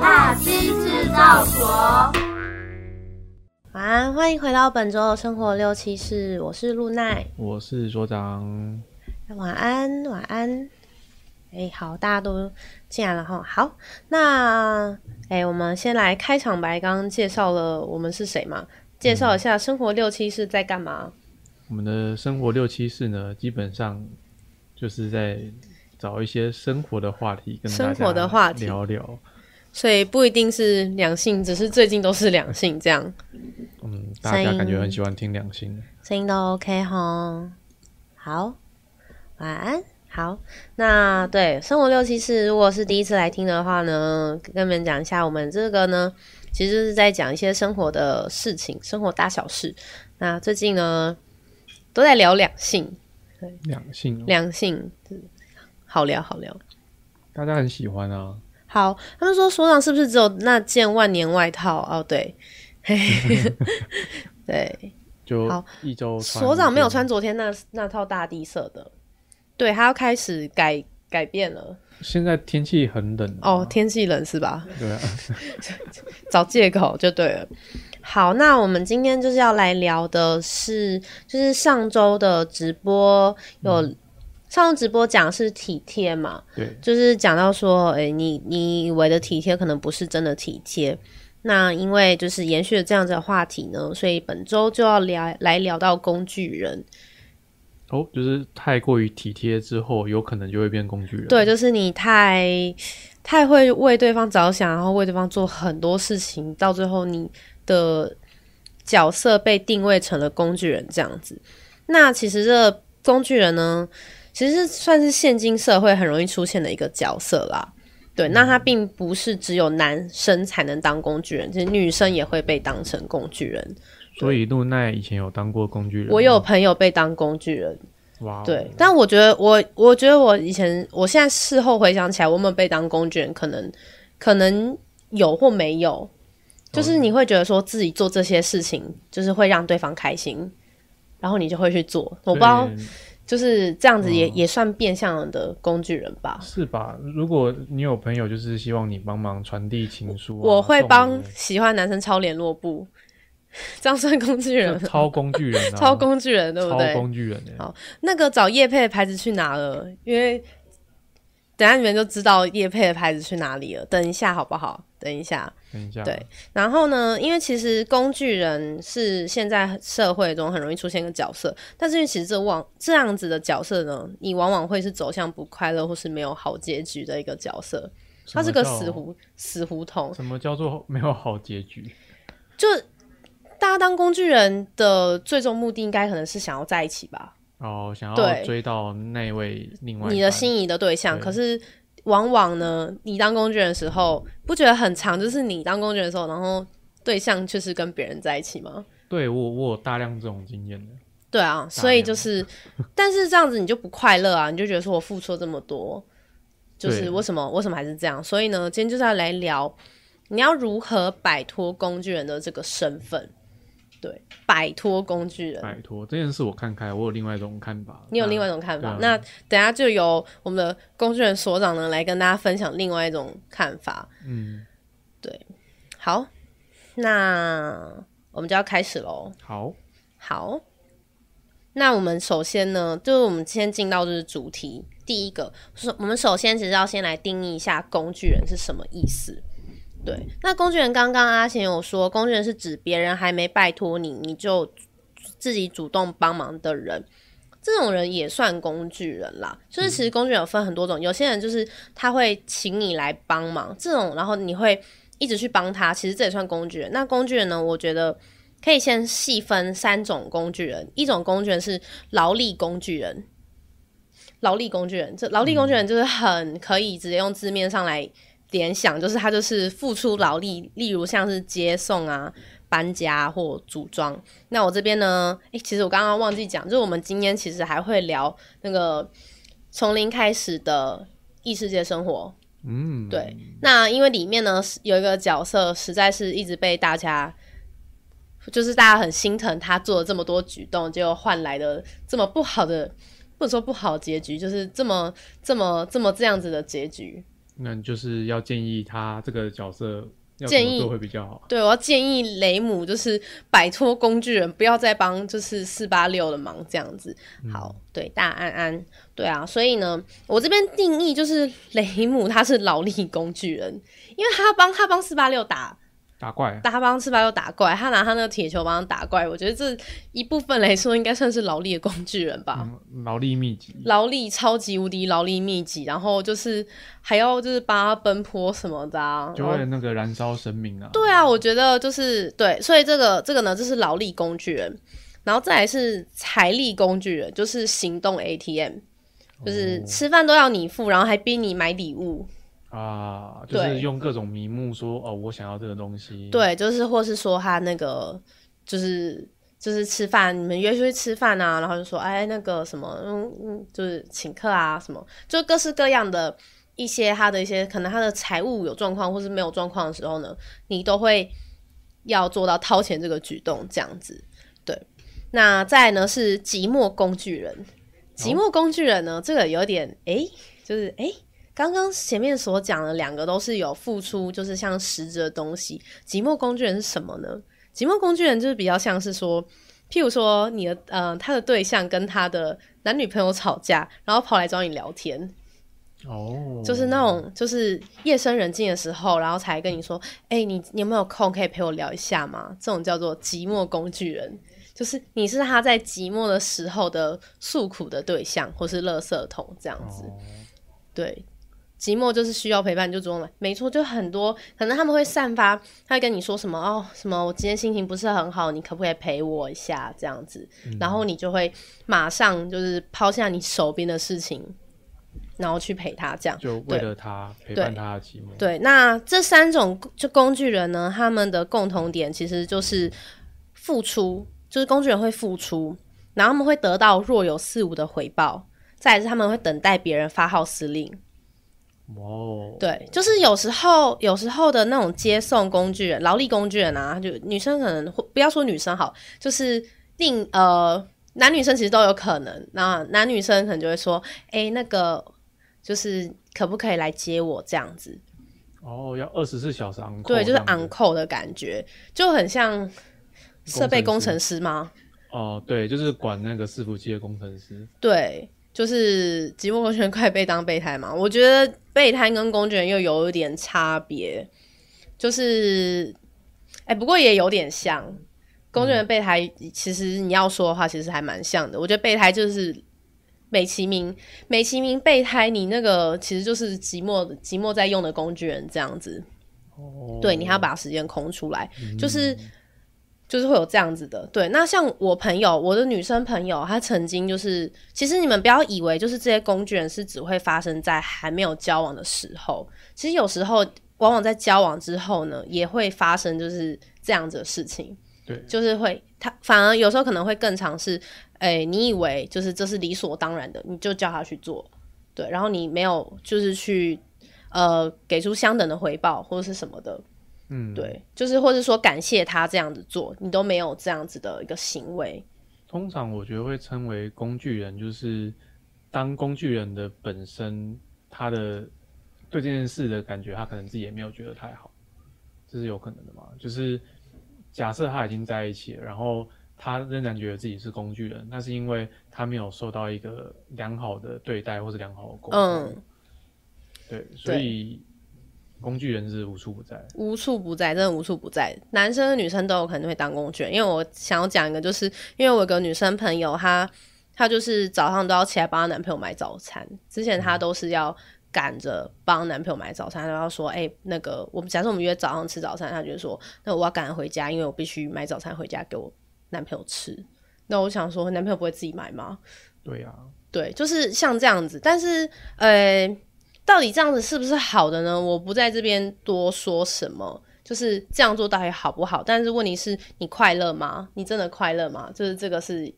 大溪制造所，晚安，欢迎回到本周的生活六七四，我是露奈，我是所长，晚安，晚安。哎，好，大家都进来了哈。好，那哎，我们先来开场白。刚刚介绍了我们是谁嘛？介绍一下生活六七四在干嘛？我们的生活六七四呢，基本上就是在找一些生活的话题跟生活的话题聊聊。所以不一定是两性，只是最近都是两性这样。嗯，大家感觉很喜欢听两性的声音都 OK 哈。好，晚安。好，那对生活六七四，如果是第一次来听的话呢，跟你们讲一下，我们这个呢，其实是在讲一些生活的事情，生活大小事。那最近呢，都在聊两性，对，两性，两性，好聊好聊，大家很喜欢啊。好，他们说所长是不是只有那件万年外套？哦，对，对，就好一周。所长没有穿昨天那那套大地色的。对，他要开始改改变了。现在天气很冷哦，天气冷是吧？对啊，找借口就对了。好，那我们今天就是要来聊的是，就是上周的直播有、嗯、上周直播讲是体贴嘛？对，就是讲到说，哎，你你以为的体贴可能不是真的体贴。那因为就是延续了这样子的话题呢，所以本周就要聊来聊到工具人。哦，就是太过于体贴之后，有可能就会变工具人。对，就是你太太会为对方着想，然后为对方做很多事情，到最后你的角色被定位成了工具人这样子。那其实这工具人呢，其实算是现今社会很容易出现的一个角色啦。对，那他并不是只有男生才能当工具人，其实女生也会被当成工具人。所以露奈以前有当过工具人，我有朋友被当工具人，哇 Wow！对，但我觉得我，我觉得我以前，我现在事后回想起来，我们被当工具人，可能可能有或没有，就是你会觉得说自己做这些事情，就是会让对方开心，然后你就会去做。我不知道，就是这样子也、嗯、也算变相的工具人吧？是吧？如果你有朋友，就是希望你帮忙传递情书、啊，我会帮喜欢男生抄联络簿。这样算工具人？超工具人，超工具人，对不对？超工具人。好，那个找叶配的牌子去哪了？因为等下你们就知道叶配的牌子去哪里了。等一下好不好？等一下，等一下。对，然后呢？因为其实工具人是现在社会中很容易出现一个角色，但是因为其实这往这样子的角色呢，你往往会是走向不快乐或是没有好结局的一个角色。它是个死胡死胡同。什么叫做没有好结局？就。大家当工具人的最终目的，应该可能是想要在一起吧？哦，想要追到那位另外你的心仪的对象。对，可是往往呢，你当工具人的时候，不觉得很长？就是你当工具人的时候，然后对象却是跟别人在一起吗？对，我我有大量这种经验的。对啊，所以就是，但是这样子你就不快乐啊！你就觉得说我付出了这么多，就是为什么为什么还是这样？所以呢，今天就是要来聊，你要如何摆脱工具人的这个身份。对，摆脱工具人，摆脱这件事我看开，我有另外一种看法。你有另外一种看法，那等下就由我们的工具人所长呢来跟大家分享另外一种看法。嗯，对，好，那我们就要开始喽。好，好，那我们首先呢，就是我们先进到就是主题，第一个是我们首先其实要先来定义一下工具人是什么意思。对，那工具人刚刚阿贤有说，工具人是指别人还没拜托你，你就自己主动帮忙的人，这种人也算工具人啦。就是其实工具人有分很多种，有些人就是他会请你来帮忙，这种然后你会一直去帮他，其实这也算工具人。那工具人呢，我觉得可以先细分三种工具人，一种工具人是劳力工具人，劳力工具人，这劳力工具人就是很可以直接用字面上来。联想就是他就是付出劳力，例如像是接送啊、搬家或组装。那我这边呢，诶、欸，其实我刚刚忘记讲，就是我们今天其实还会聊那个从零开始的异世界生活。嗯，对。那因为里面呢有一个角色，实在是一直被大家，就是大家很心疼他做了这么多举动，结果换来的这么不好的，或者说不好结局，就是这么这么这么这样子的结局。那就是要建议他这个角色。建议会比较好。对，我要建议雷姆就是摆脱工具人，不要再帮就是四八六的忙这样子。好，嗯、对，大安安，对啊，所以呢，我这边定义就是雷姆他是劳力工具人，因为他帮他帮四八六打。打怪，他帮四八六打怪，他拿他那个铁球帮他打怪。我觉得这一部分来说，应该算是劳力的工具人吧。嗯、劳力密集，劳力超级无敌劳力密集，然后就是还要就是帮他奔波什么的啊，就会那个燃烧生命啊。对啊，我觉得就是对，所以这个这个呢，就是劳力工具人，然后再来是财力工具人，就是行动 ATM，就是吃饭都要你付，然后还逼你买礼物。啊，就是用各种名目说哦，我想要这个东西。对，就是或是说他那个，就是就是吃饭，你们约出去吃饭啊，然后就说哎，那个什么，嗯嗯，就是请客啊，什么，就各式各样的一些他的一些可能他的财务有状况或是没有状况的时候呢，你都会要做到掏钱这个举动，这样子。对，那再来呢是寂寞工具人，寂寞工具人呢，哦、这个有点哎、欸，就是哎。欸刚刚前面所讲的两个都是有付出，就是像实质的东西。寂寞工具人是什么呢？寂寞工具人就是比较像是说，譬如说你的呃他的对象跟他的男女朋友吵架，然后跑来找你聊天。哦，就是那种就是夜深人静的时候，然后才跟你说，哎、欸，你你有没有空可以陪我聊一下吗？这种叫做寂寞工具人，就是你是他在寂寞的时候的诉苦的对象，或是垃圾桶这样子。哦、对。寂寞就是需要陪伴，就主动来。没错，就很多可能他们会散发，他会跟你说什么哦，什么我今天心情不是很好，你可不可以陪我一下这样子？嗯、然后你就会马上就是抛下你手边的事情，然后去陪他这样。就为了他陪伴他的寂寞。对，那这三种就工具人呢，他们的共同点其实就是付出，就是工具人会付出，然后他们会得到若有似无的回报，再来是他们会等待别人发号施令。哦，对，就是有时候，有时候的那种接送工具人、劳力工具人啊，就女生可能会不要说女生好，就是定呃男女生其实都有可能。那男女生可能就会说，哎、欸，那个就是可不可以来接我这样子？哦，要二十四小时 on 对，就是 on call 的感觉，就很像设备工程师吗？哦，对，就是管那个伺服器的工程师。对。就是寂寞工具人快被当备胎嘛？我觉得备胎跟工具人又有一点差别，就是，哎、欸，不过也有点像工具人备胎。其实你要说的话，其实还蛮像的。我觉得备胎就是美其名，美其名备胎，你那个其实就是寂寞寂寞在用的工具人这样子。哦，对，你还要把时间空出来，嗯、就是。就是会有这样子的，对。那像我朋友，我的女生朋友，她曾经就是，其实你们不要以为就是这些工具人是只会发生在还没有交往的时候，其实有时候往往在交往之后呢，也会发生就是这样子的事情。对，就是会，他反而有时候可能会更尝试，哎、欸，你以为就是这是理所当然的，你就叫他去做，对，然后你没有就是去呃给出相等的回报或者是什么的。嗯，对，就是或者说感谢他这样子做，你都没有这样子的一个行为。通常我觉得会称为工具人，就是当工具人的本身，他的对这件事的感觉，他可能自己也没有觉得太好，这是有可能的嘛？就是假设他已经在一起了，然后他仍然觉得自己是工具人，那是因为他没有受到一个良好的对待或是良好的沟通。嗯，对，所以。工具人是无处不在，无处不在，真的无处不在。男生和女生都有可能会当工具人，因为我想要讲一个，就是因为我有个女生朋友，她她就是早上都要起来帮她男朋友买早餐。之前她都是要赶着帮男朋友买早餐，然后说：“哎、欸，那个我们假设我们约早上吃早餐，她就说：那我要赶回家，因为我必须买早餐回家给我男朋友吃。那我想说，男朋友不会自己买吗？对呀、啊，对，就是像这样子。但是，呃。到底这样子是不是好的呢？我不在这边多说什么，就是这样做到底好不好？但是问题是你快乐吗？你真的快乐吗？就是这个是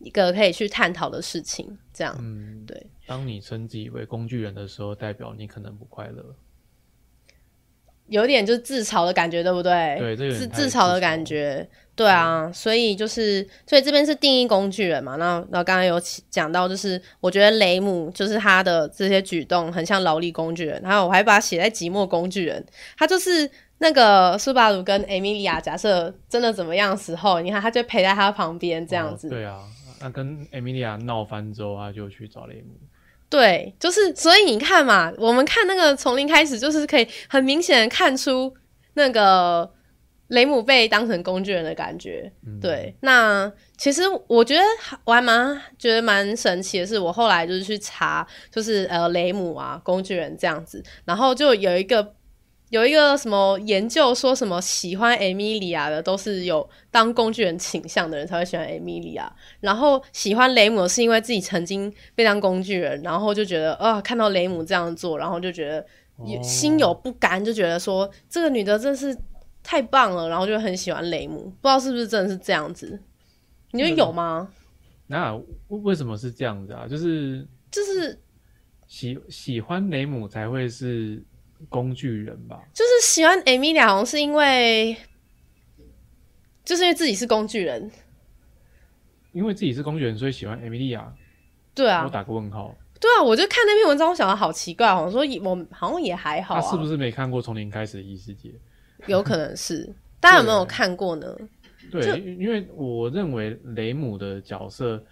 一个可以去探讨的事情。这样，嗯，对。当你称自己为工具人的时候，代表你可能不快乐。有点就是自嘲的感觉，对不对？对，这自自嘲的感觉。对啊，所以就是，所以这边是定义工具人嘛。那那刚刚有讲到，就是我觉得雷姆就是他的这些举动很像劳力工具人，然后我还把他写在寂寞工具人。他就是那个苏巴鲁跟艾米莉亚，假设真的怎么样时候，你看他就陪在他旁边这样子。哦。对啊，那跟艾米莉亚闹翻之后，他就去找雷姆。对，就是所以你看嘛，我们看那个从零开始，就是可以很明显的看出那个。雷姆被当成工具人的感觉，嗯、对。那其实我觉得我还蛮觉得蛮神奇的是，我后来就是去查，就是呃雷姆啊工具人这样子，然后就有一个有一个什么研究说什么喜欢艾米莉亚的都是有当工具人倾向的人才会喜欢艾米莉亚，然后喜欢雷姆是因为自己曾经被当工具人，然后就觉得啊、呃、看到雷姆这样做，然后就觉得心有不甘，就觉得说这个女的真是。太棒了，然后就很喜欢雷姆，不知道是不是真的是这样子？你觉得有吗？那为什么是这样子啊？就是就是喜喜欢雷姆才会是工具人吧？就是喜欢艾米莉亚，好像是因为就是因为自己是工具人，因为自己是工具人，所以喜欢艾米莉亚。对啊，我打个问号。对啊，我就看那篇文章，我想的好奇怪，好像说我好像也还好啊。他是不是没看过从零开始的异世界？有可能是，大家有没有看过呢？对，因为我认为雷姆的角色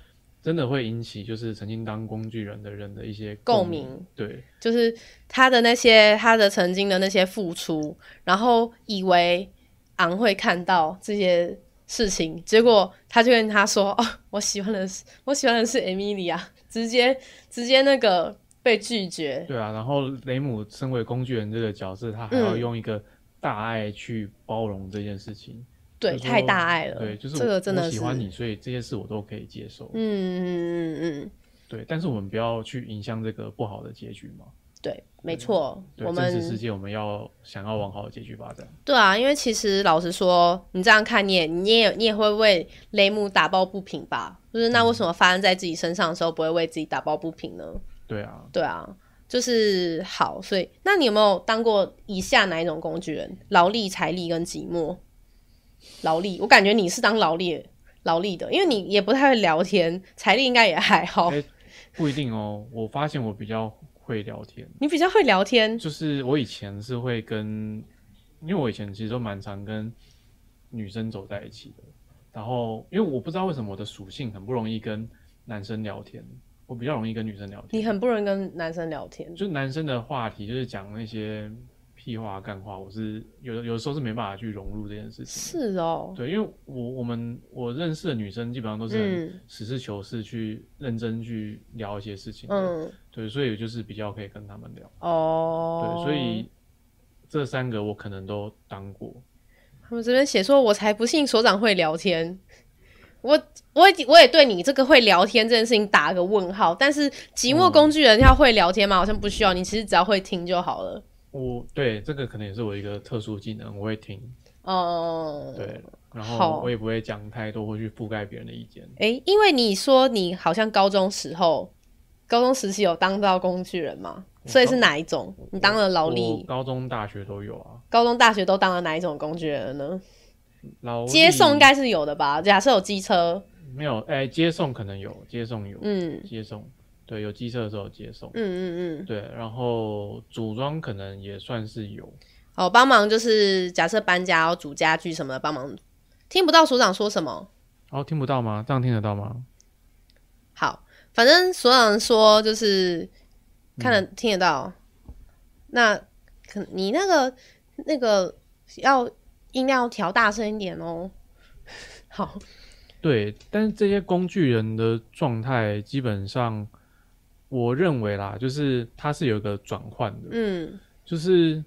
真的会引起就是曾经当工具人的人的一些共鸣。对，就是他的那些他的曾经的那些付出，然后以为昂会看到这些事情，结果他就跟他说：“哦，我喜欢的是我喜欢的是艾米莉亚。”直接直接那个被拒绝。对啊，然后雷姆身为工具人这个角色，他还要用一个。大爱去包容这件事情，对，太大爱了。对，就是这个真的喜欢你，所以这些事我都可以接受。嗯嗯嗯嗯，对，但是我们不要去影响这个不好的结局嘛。对，没错。我们真实世界，我们要想要往好的结局发展。对啊，因为其实老实说，你这样看，你也你也你也会为雷姆打抱不平吧？就是那为什么发生在自己身上的时候，不会为自己打抱不平呢？对啊，对啊。就是好，所以那你有没有当过以下哪一种工具人？劳力、财力跟寂寞。劳力，我感觉你是当劳力劳力的，因为你也不太会聊天，财力应该也还好。欸，不一定哦。我发现我比较会聊天。你比较会聊天？就是我以前是会跟，因为我以前其实都蛮常跟女生走在一起的。然后，因为我不知道为什么我的属性很不容易跟男生聊天。我比较容易跟女生聊天，你很不容易跟男生聊天。就男生的话题，就是讲那些屁话、干话，我是有的有的时候是没办法去融入这件事情。是哦，对，因为我我们我认识的女生基本上都是很实事求是去认真去聊一些事情。嗯，对，所以就是比较可以跟他们聊。哦，对，所以这三个我可能都当过。他们这边写说，我才不信所长会聊天。我我也我也对你这个会聊天这件事情打个问号，但是寂寞工具人要会聊天吗？好像不需要，你其实只要会听就好了。我对这个可能也是我一个特殊技能，我会听。哦，对，然后我也不会讲太多或去覆盖别人的意见。哎、欸，因为你说你好像高中时候，高中时期有当到工具人吗？所以是哪一种？你当了劳力？高中、大学都有啊。高中、大学都当了哪一种工具人呢？接送应该是有的吧？假设有机车，没有？哎、欸，接送可能有，接送有，嗯，接送，对，有机车的时候接送，嗯嗯嗯，对，然后组装可能也算是有，好，帮忙就是假设搬家要组家具什么的，帮忙。听不到所长说什么？哦，听不到吗？这样听得到吗？好，反正所长说就是看得、嗯、听得到，那可你那个那个要。音量要调大声一点哦。好，对，但是这些工具人的状态，基本上我认为啦，就是它是有一个转换的，嗯，就是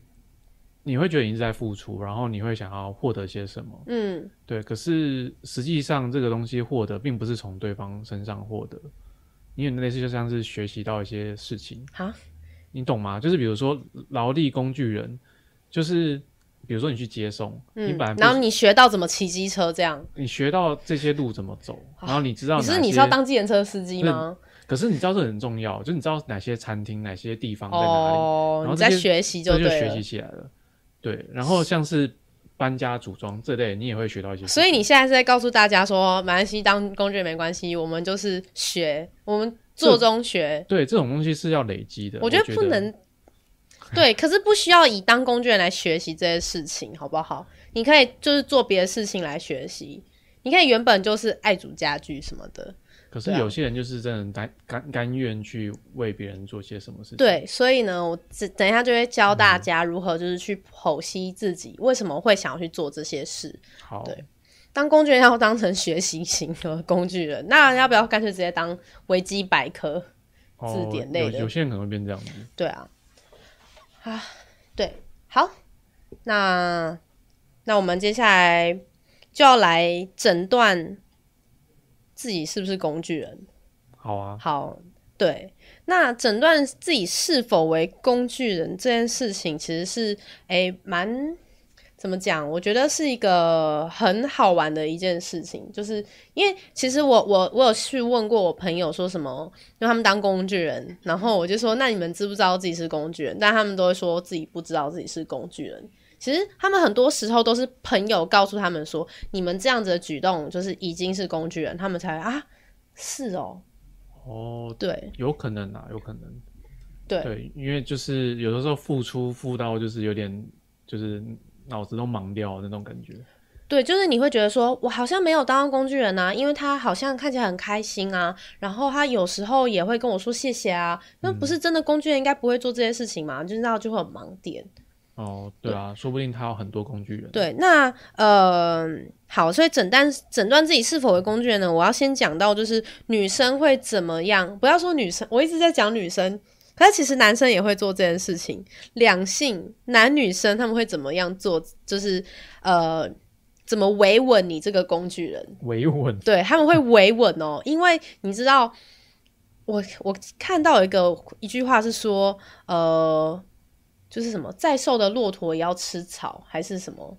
你会觉得你是在付出，然后你会想要获得些什么，嗯，对。可是实际上这个东西获得并不是从对方身上获得，因为类似就像是学习到一些事情，哈，你懂吗？就是比如说劳力工具人，就是。比如说你去接送，嗯、你本来，然后你学到怎么骑机车，这样你学到这些路怎么走，然后你知道，你是你是要当计程车司机吗？可是你知道这很重要，就是你知道哪些餐厅、哪些地方在哪里，哦、然后你在学习就对学习起来了。对，然后像是搬家组装这类，你也会学到一些。所以你现在是在告诉大家说，马来西亚，当工具人没关系，我们就是学，我们做中学。对，这种东西是要累积的。我觉得不能。对，可是不需要以当工具人来学习这些事情，好不好？你可以就是做别的事情来学习。你可以原本就是爱煮家具什么的。可是有些人就是真的甘甘甘愿去为别人做些什么事情。对，所以呢，我等一下就会教大家如何就是去剖析自己为什么会想要去做这些事。好，对，当工具人要当成学习型的工具人，那要不要干脆直接当维基百科、字典类的？有有些人可能会变这样子。对啊。啊，对，好，那那我们接下来就要来诊断自己是不是工具人。好啊，好，对，那诊断自己是否为工具人这件事情，其实是诶蛮。怎么讲？我觉得是一个很好玩的一件事情，就是因为其实我我我有去问过我朋友说什么，因为他们当工具人，然后我就说，那你们知不知道自己是工具人？但他们都会说自己不知道自己是工具人。其实他们很多时候都是朋友告诉他们说，你们这样子的举动就是已经是工具人，他们才啊，是哦，哦，对，有可能啊，有可能，对。对，因为就是有的时候付出付到就是有点就是。脑子都忙掉那种感觉，对，就是你会觉得说，我好像没有当工具人啊，因为他好像看起来很开心啊，然后他有时候也会跟我说谢谢啊，那不是真的工具人应该不会做这些事情嘛，就是那就会有盲点。哦，对啊，对，说不定他有很多工具人。对，那呃，好，所以诊断诊断自己是否为工具人呢？我要先讲到就是女生会怎么样，不要说女生，我一直在讲女生。可是其实男生也会做这件事情，两性男女生他们会怎么样做？就是呃，怎么维稳你这个工具人？维稳？对，他们会维稳哦，因为你知道，我我看到一个一句话是说，呃，就是什么，再瘦的骆驼也要吃草，还是什么？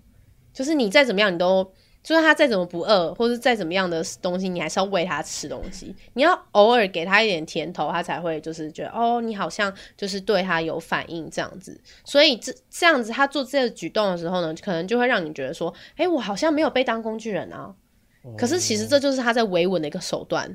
就是你再怎么样，你都。就算他再怎么不饿，或是再怎么样的东西，你还是要喂他吃东西。你要偶尔给他一点甜头，他才会就是觉得哦，你好像就是对他有反应这样子。所以这这样子，他做这个举动的时候呢，可能就会让你觉得说，哎、欸，我好像没有被当工具人啊。哦、可是其实这就是他在维稳的一个手段。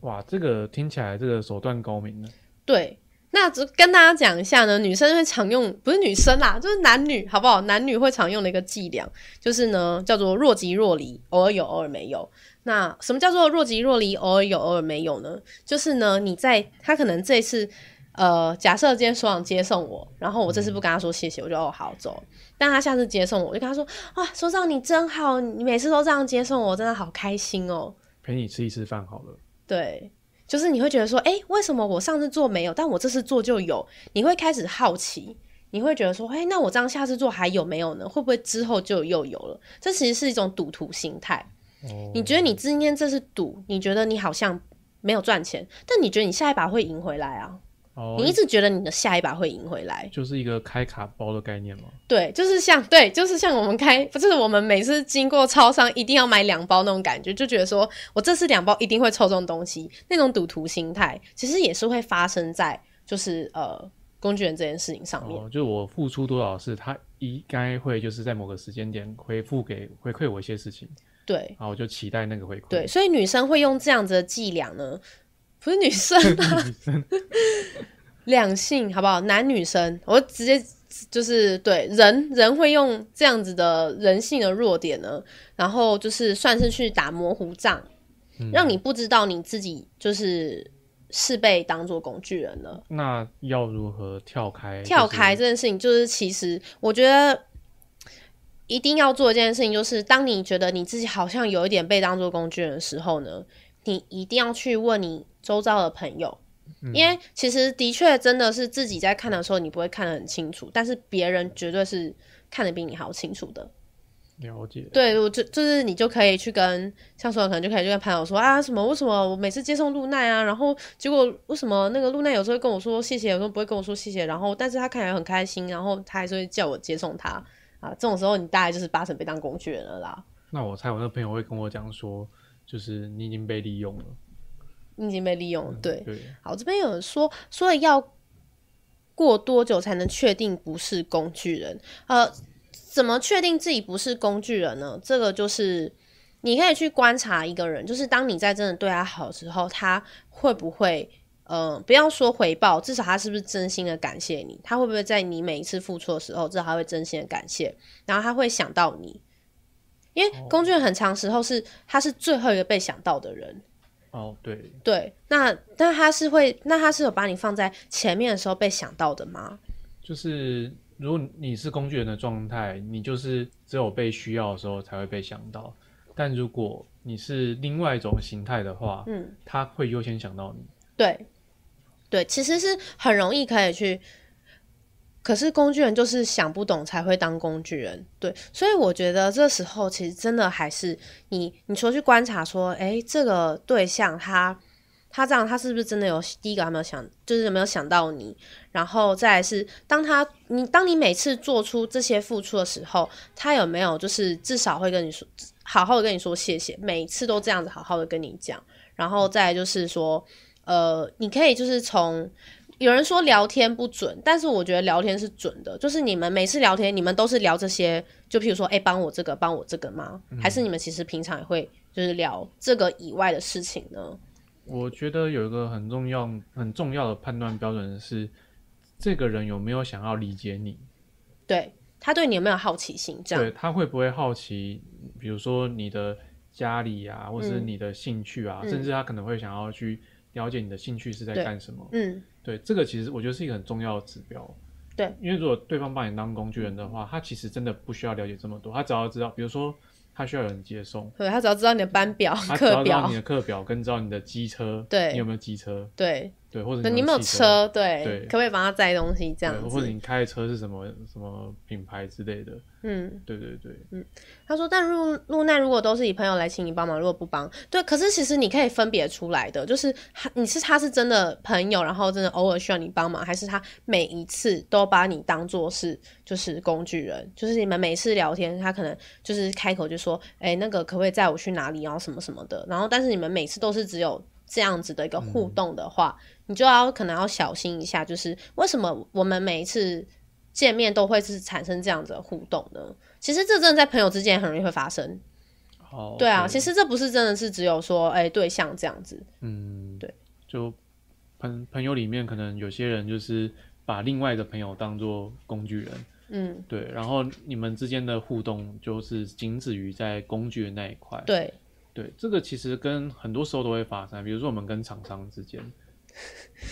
哇，这个听起来这个手段高明呢。对。那只跟大家讲一下呢，女生会常用，不是女生啦，就是男女，好不好？男女会常用的一个伎俩，就是呢，叫做若即若离，偶尔有，偶尔没有。那什么叫做若即若离，偶尔有，偶尔没有呢？就是呢，你在他可能这一次，呃，假设今天所长接送我，然后我这次不跟他说谢谢，我就哦好走。但他下次接送我，我就跟他说，哇，所长你真好，你每次都这样接送我，真的好开心哦。陪你吃一次饭好了。对。就是你会觉得说，哎、欸，为什么我上次做没有，但我这次做就有？你会开始好奇，你会觉得说，哎、欸，那我这样下次做还有没有呢？会不会之后就又有了？这其实是一种赌徒心态。哦、你觉得你今天这是赌，你觉得你好像没有赚钱，但你觉得你下一把会赢回来啊？Oh, 你一直觉得你的下一把会赢回来，就是一个开卡包的概念吗？对，就是像对，就是像我们开，不是我们每次经过超商一定要买两包那种感觉，就觉得说我这次两包一定会抽中东西，那种赌徒心态，其实也是会发生在就是呃工具人这件事情上面。Oh, 就我付出多少事，他应该会就是在某个时间点回复给回馈我一些事情。对，然后我就期待那个回馈。对，所以女生会用这样子的伎俩呢。不是女生啊，两性好不好？男女生，我直接就是对人人会用这样子的人性的弱点呢，然后就是算是去打模糊仗，嗯、让你不知道你自己就是是被当做工具人了。那要如何跳开？就是、跳开这件事情，就是其实我觉得一定要做一件事情，就是当你觉得你自己好像有一点被当做工具人的时候呢，你一定要去问你周遭的朋友，嗯、因为其实的确真的是自己在看的时候，你不会看得很清楚，但是别人绝对是看得比你好清楚的。了解。对，我就就是你就可以去跟像说可能就可以去跟朋友说啊，什么为什么我每次接送露奈啊，然后结果为什么那个露奈有时候会跟我说谢谢，有时候不会跟我说谢谢，然后但是他看起来很开心，然后他还是会叫我接送他啊，这种时候你大概就是八成被当工具人了啦。那我猜我那个朋友会跟我讲说。就是你已经被利用了，你已经被利用了。对，对。好，这边有人说说了要过多久才能确定不是工具人？呃，怎么确定自己不是工具人呢？这个就是你可以去观察一个人，就是当你在真的对他好的时候，他会不会？呃，不要说回报，至少他是不是真心的感谢你？他会不会在你每一次付出的时候，至少他会真心的感谢，然后他会想到你？因为工具人很长时候是他是最后一个被想到的人。哦，对对，那那他是会，那他是有把你放在前面的时候被想到的吗？就是如果你是工具人的状态，你就是只有被需要的时候才会被想到，但如果你是另外一种形态的话，嗯，他会优先想到你。对。对，其实是很容易可以去，可是工具人就是想不懂才会当工具人。对，所以我觉得这时候其实真的还是你，你说去观察说，诶，这个对象他他这样，他是不是真的有第一个还没有想，就是有没有想到你？然后再是当他你当你每次做出这些付出的时候，他有没有就是至少会跟你说，好好的跟你说谢谢，每次都这样子好好的跟你讲。然后再就是说。呃，你可以就是从有人说聊天不准，但是我觉得聊天是准的。就是你们每次聊天，你们都是聊这些，就譬如说，哎、欸，帮我这个，帮我这个吗？嗯、还是你们其实平常也会就是聊这个以外的事情呢？我觉得有一个很重要、很重要的判断标准是，这个人有没有想要理解你？对，他对你有没有好奇心？这样，对，他会不会好奇？比如说你的家里啊，或是你的兴趣啊，嗯、甚至他可能会想要去。了解你的兴趣是在干什么？嗯，对，这个其实我觉得是一个很重要的指标。对，因为如果对方把你当工具人的话，他其实真的不需要了解这么多，他只要知道，比如说他需要有人接送，对，他只要知道你的班表、课表，他只要知道你的课表，跟知道你的机车，对，你有没有机车？对。对，或者你，你有没有车？对，对，可不可以帮他载东西？这样子，或者你开的车是什么什么品牌之类的？嗯，对对对，嗯。他说，但入入难如果都是以朋友来请你帮忙，如果不帮，对，可是其实你可以分别出来的，就是他，你是他是真的朋友，然后真的偶尔需要你帮忙，还是他每一次都把你当做是就是工具人，就是你们每次聊天，他可能就是开口就说，哎、欸，那个可不可以载我去哪里，然后什么什么的，然后但是你们每次都是只有。这样子的一个互动的话，嗯、你就要可能要小心一下，就是为什么我们每一次见面都会是产生这样子的互动呢？其实这真的在朋友之间很容易会发生。哦，对啊，其实这不是真的是只有说哎、欸、对象这样子。嗯，对，就朋朋友里面可能有些人就是把另外的朋友当做工具人。嗯，对，然后你们之间的互动就是仅止于在工具的那一块。对。对，这个其实跟很多时候都会发生，比如说我们跟厂商之间，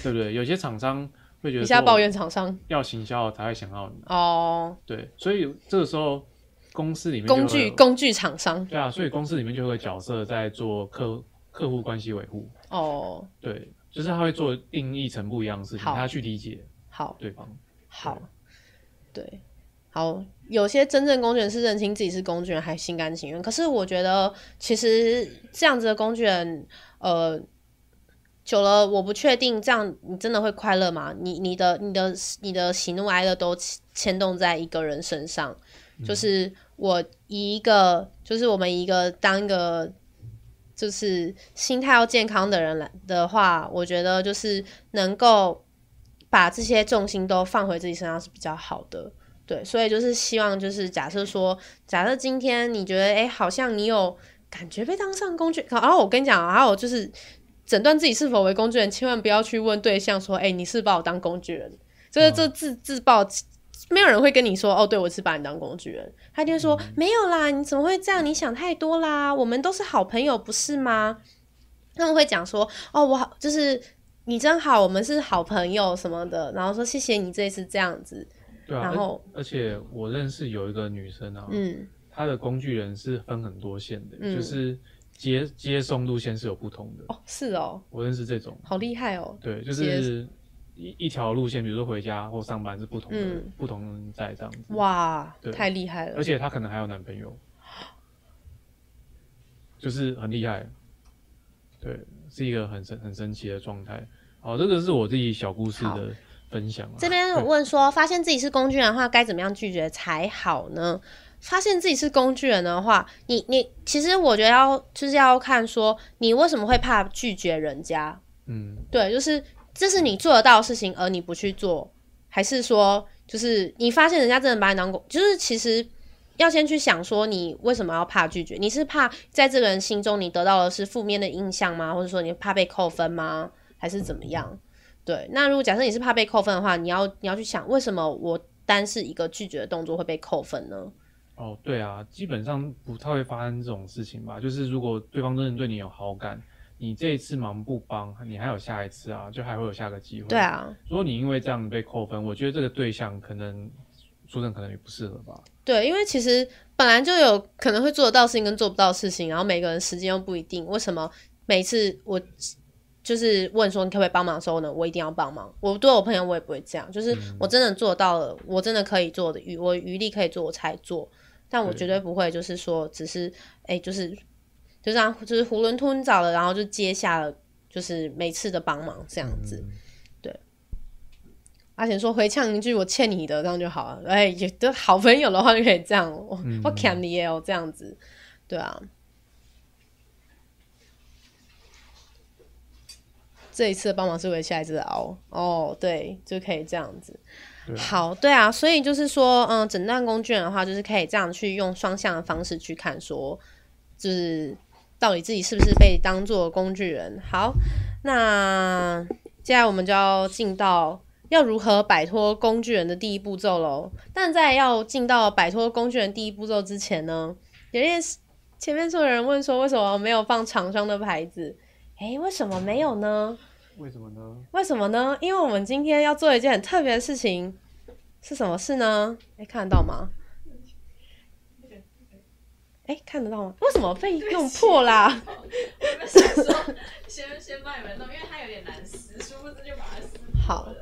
对不对？有些厂商会觉得，你现在抱怨厂商要行销才会想要你哦。对，所以这个时候公司里面工具工具厂商，对啊，所以公司里面就会有个角色在做客客户关系维护哦。对，就是他会做定义成不一样的事情，他去理解好对方好，对。好，有些真正工具人是认清自己是工具人，还心甘情愿。可是我觉得，其实这样子的工具人，呃，久了我不确定，这样你真的会快乐吗？你、你的、你的、你的喜怒哀乐都牵动在一个人身上。嗯、就是我以一个，就是我们一个当一个，就是心态要健康的人来的话，我觉得就是能够把这些重心都放回自己身上是比较好的。对，所以就是希望，就是假设说，假设今天你觉得，哎，好像你有感觉被当上工具，然后我跟你讲，还有就是诊断自己是否为工具人，千万不要去问对象说，哎，你是把我当工具人，这个这自自爆，没有人会跟你说，哦，对，我是把你当工具人，他就说、嗯、没有啦，你怎么会这样？你想太多啦，我们都是好朋友，不是吗？他们会讲说，哦，我好，就是你真好，我们是好朋友什么的，然后说谢谢你这次这样子。对啊，然后而且我认识有一个女生啊，嗯，她的工具人是分很多线的，嗯、就是接接送路线是有不同的。哦，是哦，我认识这种，好厉害哦，对，就是一一条路线，比如说回家或上班是不同的，嗯、不同人在这样子，哇，太厉害了，而且她可能还有男朋友，就是很厉害，对，是一个很神很神奇的状态。好，这个是我自己小故事的。分享这边问说，发现自己是工具人的话，该怎么样拒绝才好呢？发现自己是工具人的话，你你其实我觉得要就是要看说，你为什么会怕拒绝人家？嗯，对，就是这是你做得到的事情，而你不去做，还是说，就是你发现人家真的把你当工，就是其实要先去想说，你为什么要怕拒绝？你是怕在这个人心中你得到的是负面的印象吗？或者说你怕被扣分吗？还是怎么样？对，那如果假设你是怕被扣分的话，你要你要去想，为什么我单是一个拒绝的动作会被扣分呢？哦，对啊，基本上不太会发生这种事情吧。就是如果对方真的对你有好感，你这一次忙不帮，你还有下一次啊，就还会有下个机会。对啊，如果你因为这样被扣分，我觉得这个对象可能说真可能也不适合吧。对，因为其实本来就有可能会做得到事情跟做不到事情，然后每个人时间又不一定。为什么每次我就是问说你可不可以帮忙的时候呢？我一定要帮忙。我对我朋友我也不会这样，就是我真的做到了，我真的可以做的余我余力可以做我才做。但我绝对不会，就是说，只是哎、欸，就是就这样，就是囫囵吞枣的，然后就接下了，就是每次的帮忙这样子。嗯、对，阿贤说回呛一句“我欠你的”，这样就好了。哎、欸，有的好朋友的话就可以这样，嗯、我欠你哦，这样子，对啊。这一次的帮忙是为下一次的熬哦，对，就可以这样子。好，对啊，所以就是说，嗯，诊断工具人的话，就是可以这样去用双向的方式去看，说，就是到底自己是不是被当做工具人。好，那接下来我们就要进到要如何摆脱工具人的第一步骤喽。但在要进到摆脱工具人第一步骤之前呢，有件事，前面是有人问说，为什么没有放厂商的牌子？诶，为什么没有呢？为什么呢？为什么呢？因为我们今天要做一件很特别的事情，是什么事呢？哎，看得到吗？哎，看得到吗？为什么被弄破啦？我们是说先先帮你们弄，因为它有点难撕，殊不知就把它撕好了。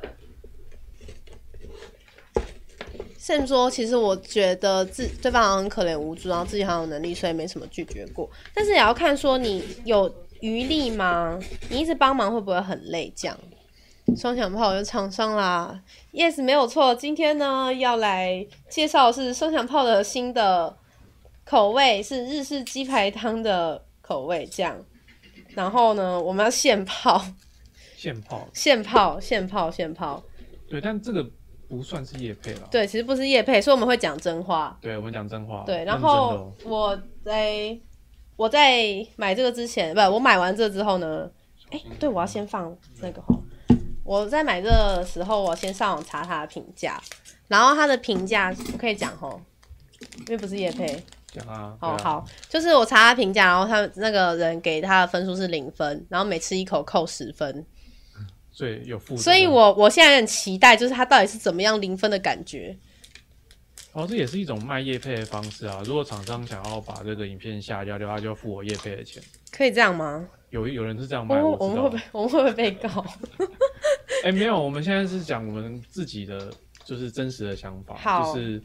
先说，其实我觉得自对方很可怜无助，然后自己很有能力，所以没什么拒绝过。但是也要看说你有。余力吗？你一直帮忙会不会很累？这样，双响炮有厂商啦，Yes，没有错。今天呢，要来介绍的是双响炮的新的口味，是日式鸡排汤的口味。这样，然后呢，我们要现泡，现泡，现泡，现泡，现泡。对，但这个不算是夜配了。对，其实不是夜配，所以我们会讲真话。对，我们讲真话。对，然后我在。我在买这个之前，不，我买完这之后呢，哎、欸，对，我要先放那个哈。我在买这个的时候，我先上网查他的评价，然后他的评价我可以讲齁，因为不是叶配。讲啊。哦、啊、好，就是我查他评价，然后他那个人给他的分数是零分，然后每吃一口扣十分。所以有负。所以我我现在很期待，就是他到底是怎么样零分的感觉。哦，这也是一种卖叶配的方式啊！如果厂商想要把这个影片下架的话，就要付我叶配的钱。可以这样吗？有有人是这样卖，我，我们会不会我们会不会被告？哎、欸，没有，我们现在是讲我们自己的，就是真实的想法，就是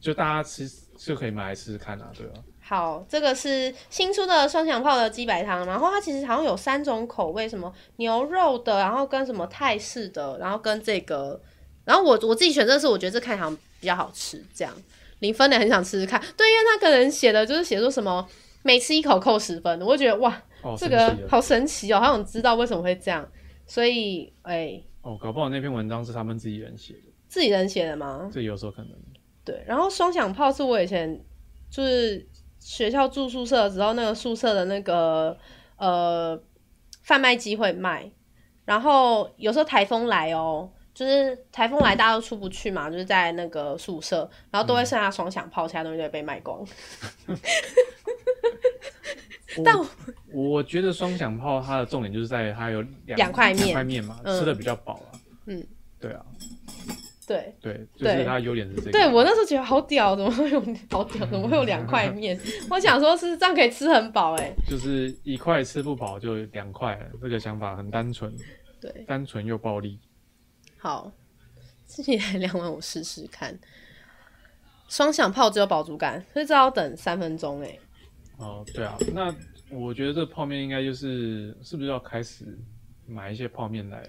就大家吃就可以买来试试看啊，对吧？好，这个是新出的双响炮的鸡白汤，然后它其实好像有三种口味，什么牛肉的，然后跟什么泰式的，然后跟这个，然后我我自己选择的是，我觉得这看起来比较好吃，这样零分的很想吃吃看。对，因为那个人写的就是写说什么每吃一口扣十分，我会觉得哇，哦、这个好神奇哦，好想知道为什么会这样。所以，哎、欸，哦，搞不好那篇文章是他们自己人写的，自己人写的吗？这有时候可能。对，然后双响炮是我以前就是学校住宿舍的时候，那个宿舍的那个呃贩卖机会卖，然后有时候台风来哦。就是台风来，大家都出不去嘛，就是在那个宿舍，然后都会剩下双响炮，其他东西都会被卖光。但我，我觉得双响炮它的重点就是在它有两块面，两块面嘛，嗯、吃的比较饱啊。嗯，对啊，对对，就是它优点是这个。对，我那时候觉得好屌，怎么会有好屌？怎么会有两块 面？我想说是这样可以吃很饱哎、欸。就是一块吃不饱就两块，这个想法很单纯，对，单纯又暴力。好，自己来量完我试试看。双响炮只有饱足感，所以这要等三分钟哎。哦，对啊，那我觉得这泡面应该就是是不是要开始买一些泡面来？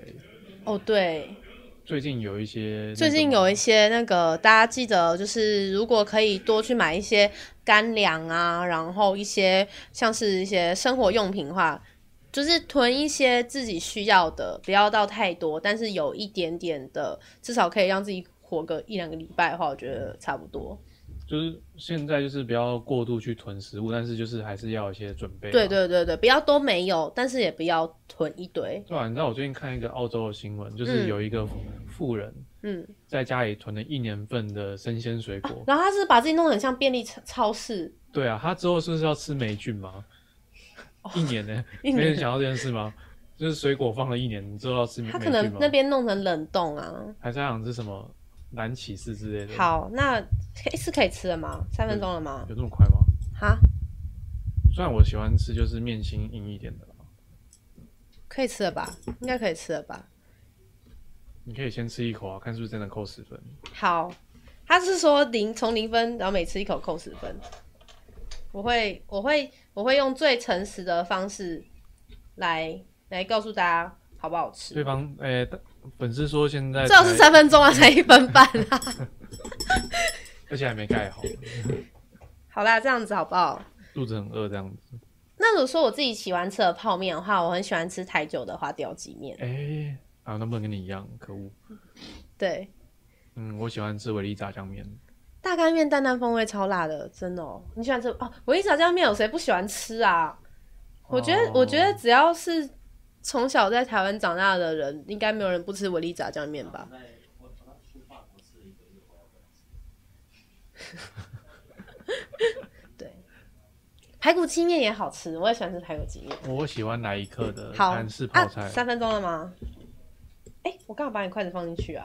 哦，对，最近有一些，最近有一些那个大家记得，就是如果可以多去买一些干粮啊，然后一些像是一些生活用品的话。就是囤一些自己需要的，不要到太多，但是有一点点的，至少可以让自己活个一两个礼拜的话，我觉得差不多。就是现在就是不要过度去囤食物，但是就是还是要有一些准备。对对对对，不要都没有，但是也不要囤一堆。对啊，你知道我最近看一个澳洲的新闻，就是有一个富人，嗯，在家里囤了一年份的生鲜水果，然后他是把自己弄得很像便利超超市。对啊，他之后是不是要吃霉菌吗？哦、一年呢、欸？没人想到这件事吗？就是水果放了一年，你之后要吃霉菌吗？他可能那边弄成冷冻啊，还是他想吃什么？蓝骑士之类的。好，那是可以吃了吗？三分钟了吗？有这么快吗？哈？虽然我喜欢吃，就是面心硬一点的。可以吃了吧？应该可以吃了吧？你可以先吃一口啊，看是不是真的扣十分。好，他是说零从零分，然后每吃一口扣十分。我会，我会，我会用最诚实的方式来来告诉大家好不好吃。对方，诶、欸。粉丝说现在最好是三分钟啊，才一分半啊，而且还没盖好。好啦，这样子好不好？肚子很饿，这样子。那如果说我自己喜欢吃的泡面的话，我很喜欢吃台酒的花雕鸡面。哎、欸，啊，能不能跟你一样？可恶。对。嗯，我喜欢吃维力炸酱面。大干面淡淡风味超辣的，真的哦。你喜欢吃哦？维力炸酱面有谁不喜欢吃啊？我觉得，哦、我觉得只要是。从小在台湾长大的人，应该没有人不吃维力炸酱面吧？对，排骨鸡面也好吃，我也喜欢吃排骨鸡面。我喜欢来一克的韩式泡菜。啊、三分钟了吗？哎、欸，我刚好把你筷子放进去啊。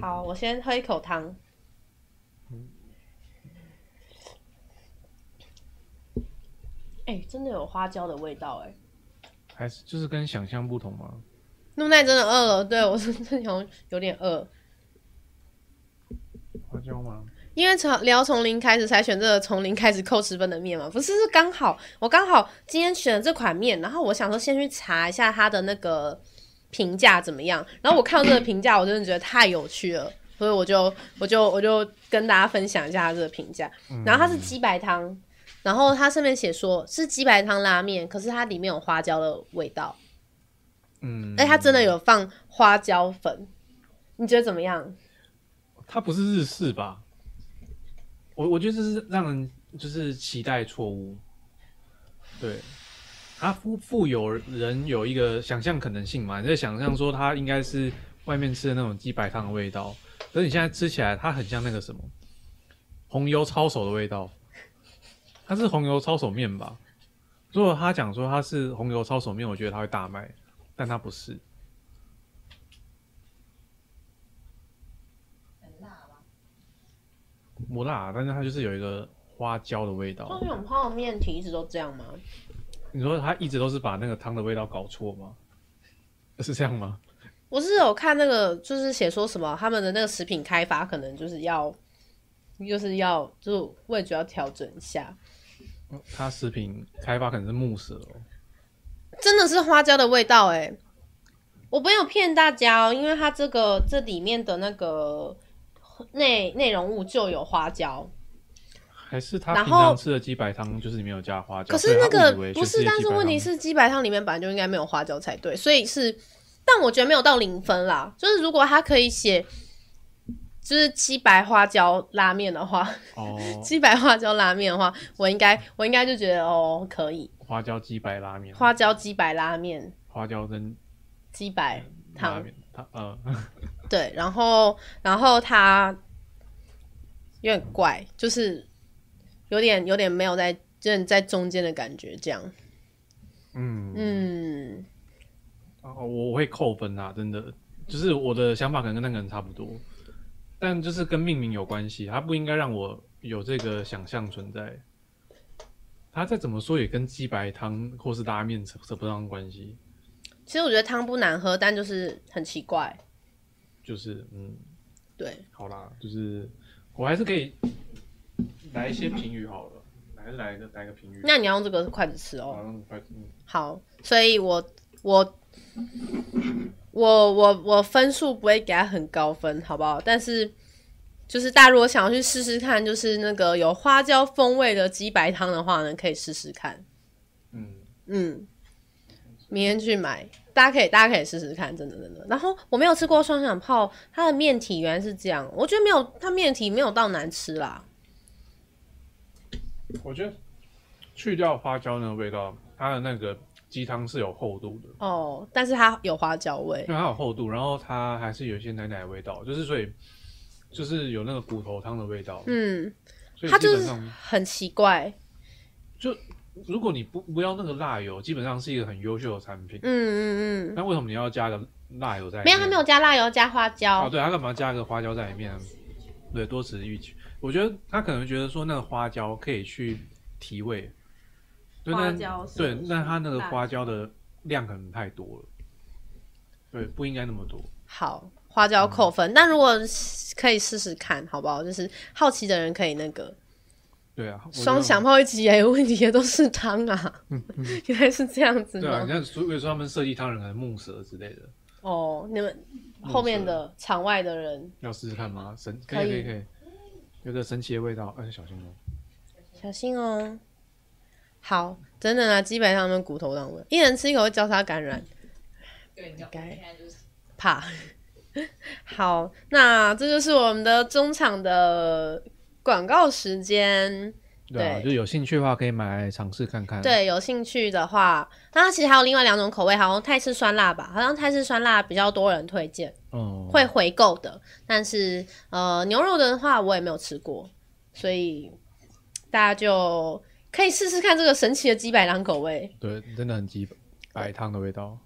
好，我先喝一口汤。哎、欸，真的有花椒的味道哎，还是就是跟想象不同吗？露奈真的饿了，对我真的有有点饿。花椒吗？因为从聊从零开始才选这个从零开始扣十分的面嘛，不是是刚好我刚好今天选了这款面，然后我想说先去查一下它的那个评价怎么样，然后我看到这个评价，我真的觉得太有趣了，所以我就我就我就跟大家分享一下它这个评价。然后它是鸡白汤。然后它上面写说是鸡白汤拉面，可是它里面有花椒的味道，嗯，哎它真的有放花椒粉，你觉得怎么样？它不是日式吧？我我觉得这是让人就是期待错误，对，它富富有人有一个想象可能性嘛，你在想象说它应该是外面吃的那种鸡白汤的味道，可是你现在吃起来它很像那个什么红油抄手的味道。它是红油抄手面吧？如果他讲说它是红油抄手面，我觉得他会大卖，但它不是。很辣吗？不辣，但是它就是有一个花椒的味道。那种泡面体一直都这样吗？你说他一直都是把那个汤的味道搞错吗？是这样吗？我是有看那个，就是写说什么他们的那个食品开发可能就是要，就是要，就味觉要调整一下。它食品开发可能是木蛇哦，真的是花椒的味道哎！我没有骗大家哦，因为它这个这里面的那个内内容物就有花椒，还是他平常吃的鸡白汤就是里面有加花椒？可是那个不是，但是问题是鸡白汤里面本来就应该没有花椒才对，所以是，但我觉得没有到零分啦。就是如果他可以写。就是鸡白花椒拉面的话，哦，鸡白花椒拉面的话，我应该我应该就觉得哦可以。花椒鸡白拉面。花椒鸡白拉面。花椒跟鸡白汤。汤呃。对，然后然后他有点怪，就是有点有点没有在就在中间的感觉，这样。嗯嗯。哦，我会扣分啊，真的，就是我的想法可能跟那个人差不多。但就是跟命名有关系，他不应该让我有这个想象存在。他再怎么说也跟鸡白汤或是拉面扯扯不上关系。其实我觉得汤不难喝，但就是很奇怪。就是嗯，对，好啦，就是我还是可以来一些评语好了，来来个来个评语。那你要用这个筷子吃哦。好，用筷子。嗯。好，所以我我。我我我分数不会给他很高分，好不好？但是就是大家如果想要去试试看，就是那个有花椒风味的鸡白汤的话呢，可以试试看。嗯，明天去买，大家可以大家可以试试看，真的真的。然后我没有吃过双响炮，它的面体原来是这样，我觉得没有它面体没有到难吃啦。我觉得去掉花椒那个味道，它的那个鸡汤是有厚度的哦，但是它有花椒味，因为它有厚度，然后它还是有一些奶奶的味道，就是所以就是有那个骨头汤的味道。嗯，所以它就是很奇怪。就如果你不不要那个辣油，基本上是一个很优秀的产品。嗯嗯嗯。那为什么你要加个辣油在里面？没有，它没有加辣油，加花椒。哦，对，他干嘛要加个花椒在里面？对，多此一举。我觉得他可能觉得说那个花椒可以去提味，花椒对，那他那个花椒的量可能太多了，对，不应该那么多。好，花椒扣分。那、嗯、如果可以试试看，好不好？就是好奇的人可以那个。对啊，双响炮一直以来问题也都是汤啊，原来是这样子。对啊，你看，所以说他们设计汤人很木蛇之类的。哦，你们后面的场外的人要试试看吗？神，可以可以可以。有个神奇的味道，哎，小心哦！小心哦！好，真的啊，基本上都骨头汤味，一人吃一口会交叉感染。对，应该怕。好，那这就是我们的中场的广告时间。对啊，就有兴趣的话可以买来尝试看看。对，有兴趣的话，那它其实还有另外两种口味，好像泰式酸辣吧，好像泰式酸辣比较多人推荐，哦，会回购的。但是呃，牛肉的话我也没有吃过，所以大家就可以试试看这个神奇的鸡白汤口味。对，真的很鸡白汤的味道。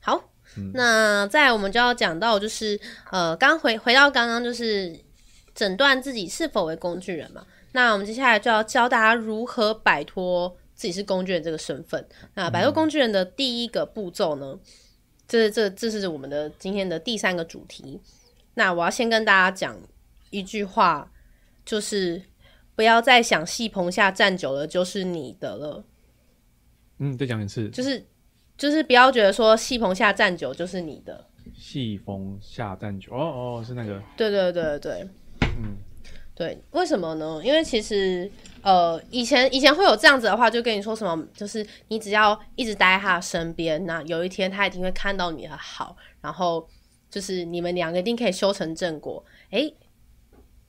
好，嗯、那再我们就要讲到就是呃，刚回回到刚刚就是诊断自己是否为工具人嘛。那我们接下来就要教大家如何摆脱自己是工具人这个身份。那摆脱工具人的第一个步骤呢，这是这这是我们的今天的第三个主题。那我要先跟大家讲一句话，就是不要再想戏棚下站久了就是你的了。嗯，再讲一次，就是就是不要觉得说戏棚下站久就是你的。戏棚下站久，哦哦，是那个。对对对对对，嗯。对，为什么呢？因为其实，呃，以前以前会有这样子的话，就跟你说什么，就是你只要一直待在他身边，那有一天他一定会看到你的好，然后就是你们两个一定可以修成正果。诶，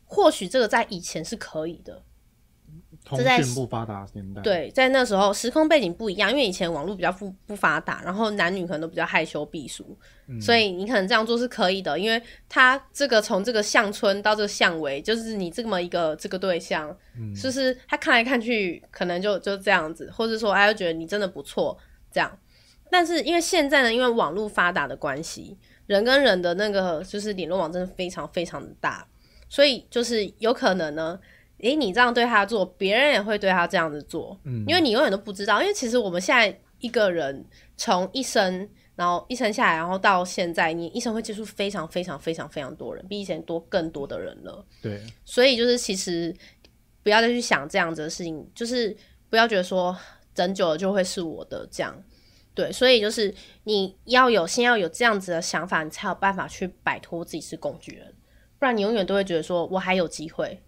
或许这个在以前是可以的。通讯不发达年代，对，在那时候时空背景不一样，因为以前网络比较不不发达，然后男女可能都比较害羞避俗，嗯、所以你可能这样做是可以的，因为他这个从这个巷村到这个巷尾，就是你这么一个这个对象，嗯、就是他看来看去，可能就就这样子，或者说他就觉得你真的不错这样。但是因为现在呢，因为网络发达的关系，人跟人的那个就是联络网真的非常非常的大，所以就是有可能呢。诶，你这样对他做，别人也会对他这样子做，嗯，因为你永远都不知道，因为其实我们现在一个人从一生，然后一生下来，然后到现在，你一生会接触非常非常非常非常多人，比以前多更多的人了，对，所以就是其实不要再去想这样子的事情，就是不要觉得说整久了就会是我的这样，对，所以就是你要有先要有这样子的想法，你才有办法去摆脱自己是工具人，不然你永远都会觉得说我还有机会。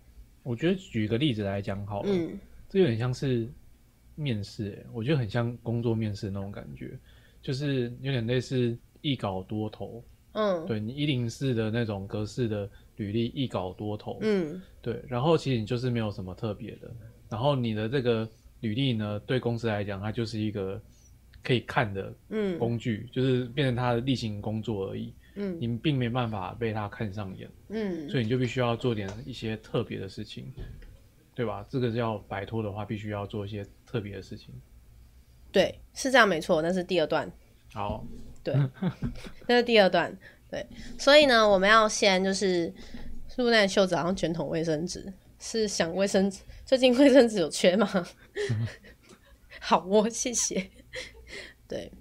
我觉得举个例子来讲好了，嗯，这有点像是面试，欸，我觉得很像工作面试那种感觉，就是有点类似一稿多投，嗯，对你一零四的那种格式的履历一稿多投，嗯，对，然后其实你就是没有什么特别的，然后你的这个履历呢，对公司来讲，它就是一个可以看的嗯工具，嗯，就是变成他的例行工作而已。嗯，你们并没办法被他看上眼，嗯，所以你就必须要做点一些特别的事情，对吧？这个是要摆脱的话，必须要做一些特别的事情。对，是这样没错，那是第二段。好，对，那是第二段。对，所以呢，我们要先就是，露奈袖子好像卷筒卫生纸，是想卫生纸？最近卫生纸有缺吗？好哦，谢谢。对，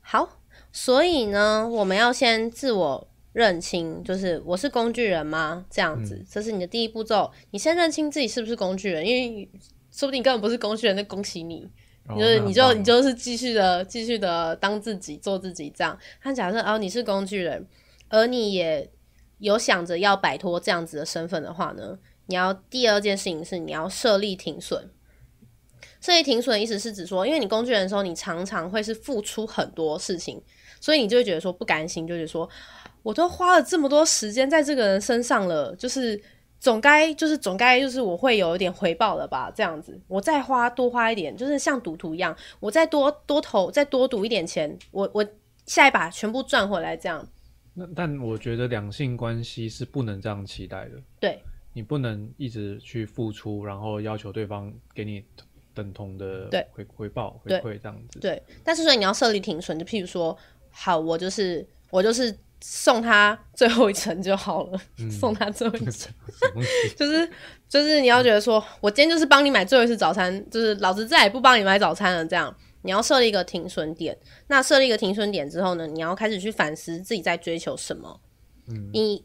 好。所以呢，我们要先自我认清，就是我是工具人吗？这样子，这是你的第一步骤。你先认清自己是不是工具人，因为说不定你根本不是工具人，那恭喜你，哦、就是你就你就是继续的继续的当自己，做自己这样。他假设哦，你是工具人，而你也有想着要摆脱这样子的身份的话呢，你要第二件事情是你要设立停损。设立停损的意思是指说，因为你工具人的时候，你常常会是付出很多事情，所以你就会觉得说不甘心，就是说我都花了这么多时间在这个人身上了，就是总该就是总该就是我会有一点回报了吧？这样子，我再花多花一点，就是像赌徒一样，我再多多投再多赌一点钱，我我下一把全部赚回来这样。那但我觉得两性关系是不能这样期待的。对。你不能一直去付出，然后要求对方给你等同的回回报回馈这样子。对，但是说你要设立停损，就譬如说，好，我就是我就是送他最后一程就好了，嗯、送他最后一程 就是就是你要觉得说我今天就是帮你买最后一次早餐，就是老子再也不帮你买早餐了，这样你要设立一个停损点。那设立一个停损点之后呢，你要开始去反思自己在追求什么。嗯，你。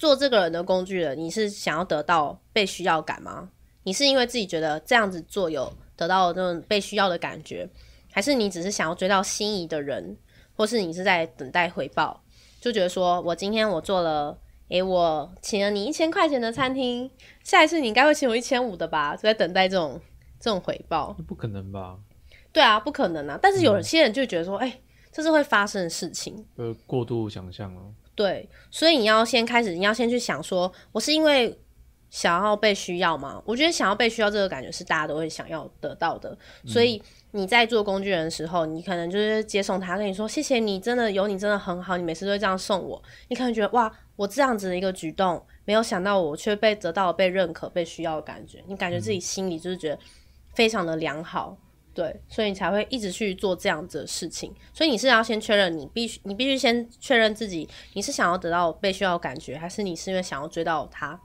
做这个人的工具人，你是想要得到被需要感吗？你是因为自己觉得这样子做有得到那种被需要的感觉，还是你只是想要追到心仪的人，或是你是在等待回报？就觉得说我今天我做了，诶，我请了你一千块钱的餐厅，下一次你应该会请我一千五的吧？就在等待这种这种回报？不可能吧？对啊，不可能啊！但是有些人就觉得说，诶，这是会发生的事情，呃，过度想象了。对，所以你要先开始，你要先去想说，我是因为想要被需要吗？我觉得想要被需要这个感觉是大家都会想要得到的。嗯、所以你在做工具人的时候，你可能就是接送他，跟你说谢谢你，真的有你真的很好，你每次都会这样送我。你可能觉得哇，我这样子的一个举动，没有想到我却被得到了被认可、被需要的感觉，你感觉自己心里就是觉得非常的良好。对，所以你才会一直去做这样子的事情。所以你是要先确认，你必须，你必须先确认自己，你是想要得到被需要的感觉，还是你是因为想要追到他，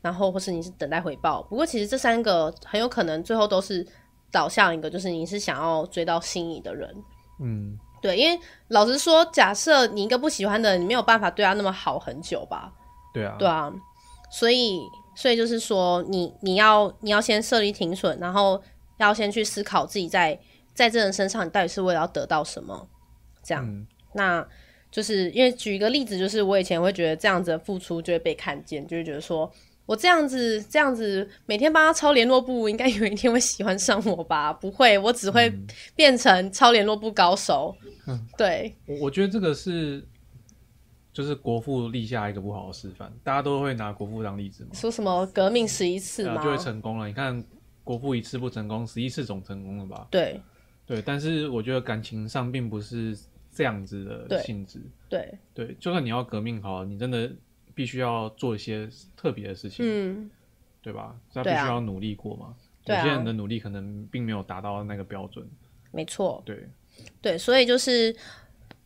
然后或是你是等待回报。不过其实这三个很有可能最后都是导向一个，就是你是想要追到心仪的人。嗯，对，因为老实说，假设你一个不喜欢的人，你没有办法对他那么好很久吧？对啊，对啊。所以，所以就是说，你你要你要先设立停损，然后。要先去思考自己在在这人身上，你到底是为了要得到什么？这样，嗯、那就是因为举一个例子，就是我以前会觉得这样子的付出就会被看见，就会觉得说我这样子这样子每天帮他抄联络簿，应该有一天会喜欢上我吧？不会，我只会变成抄联络簿高手。嗯、对，我我觉得这个是就是国父立下一个不好的示范，大家都会拿国父当例子嘛，说什么革命十一次嘛、啊，就会成功了。你看。国父一次不成功，十一次总成功了吧？对，对，但是我觉得感情上并不是这样子的性质。对，对，就算你要革命好，你真的必须要做一些特别的事情，嗯，对吧？他必须要努力过嘛。有些人的努力可能并没有达到那个标准。没错。对，对，所以就是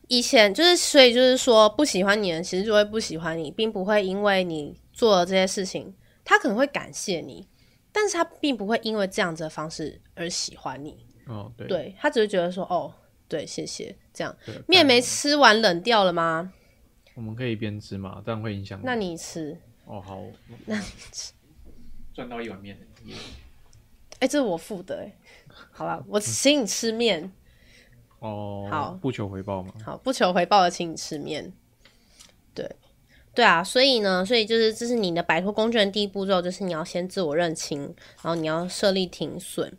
以前就是，所以就是说，不喜欢你的人其实就会不喜欢你，并不会因为你做了这些事情，他可能会感谢你。但是他并不会因为这样子的方式而喜欢你哦，对，对，他只是觉得说，哦，对，谢谢，这样面没吃完冷掉了吗？我们可以一边吃嘛，这样会影响。那你吃哦，好，那你吃，赚到一碗面，哎、欸，这是我付的，哎，好了，我 请你吃面，哦，好，不求回报嘛，好，不求回报的请你吃面，对。对啊，所以呢，所以就是这是你的摆脱工具人第一步骤，就是你要先自我认清，然后你要设立停损，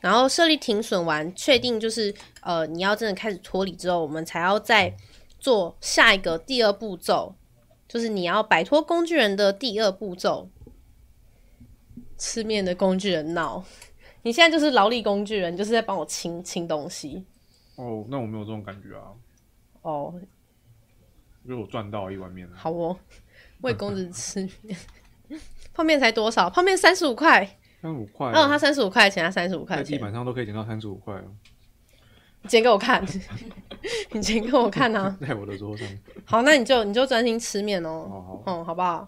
然后设立停损完，确定就是呃你要真的开始脱离之后，我们才要再做下一个第二步骤，就是你要摆脱工具人的第二步骤，吃面的工具人闹，你现在就是劳力工具人，就是在帮我清清东西。哦，那我没有这种感觉啊。哦。因为我赚到一碗面，好哦，为公子吃面，泡面才多少？泡面三十五块，三十五块。哦，他三十五块钱，他三十五块钱，在地板上都可以捡到三十五块哦。捡给我看，你捡给我看啊！在我的桌上。好，那你就你就专心吃面哦。哦好，嗯，好不好？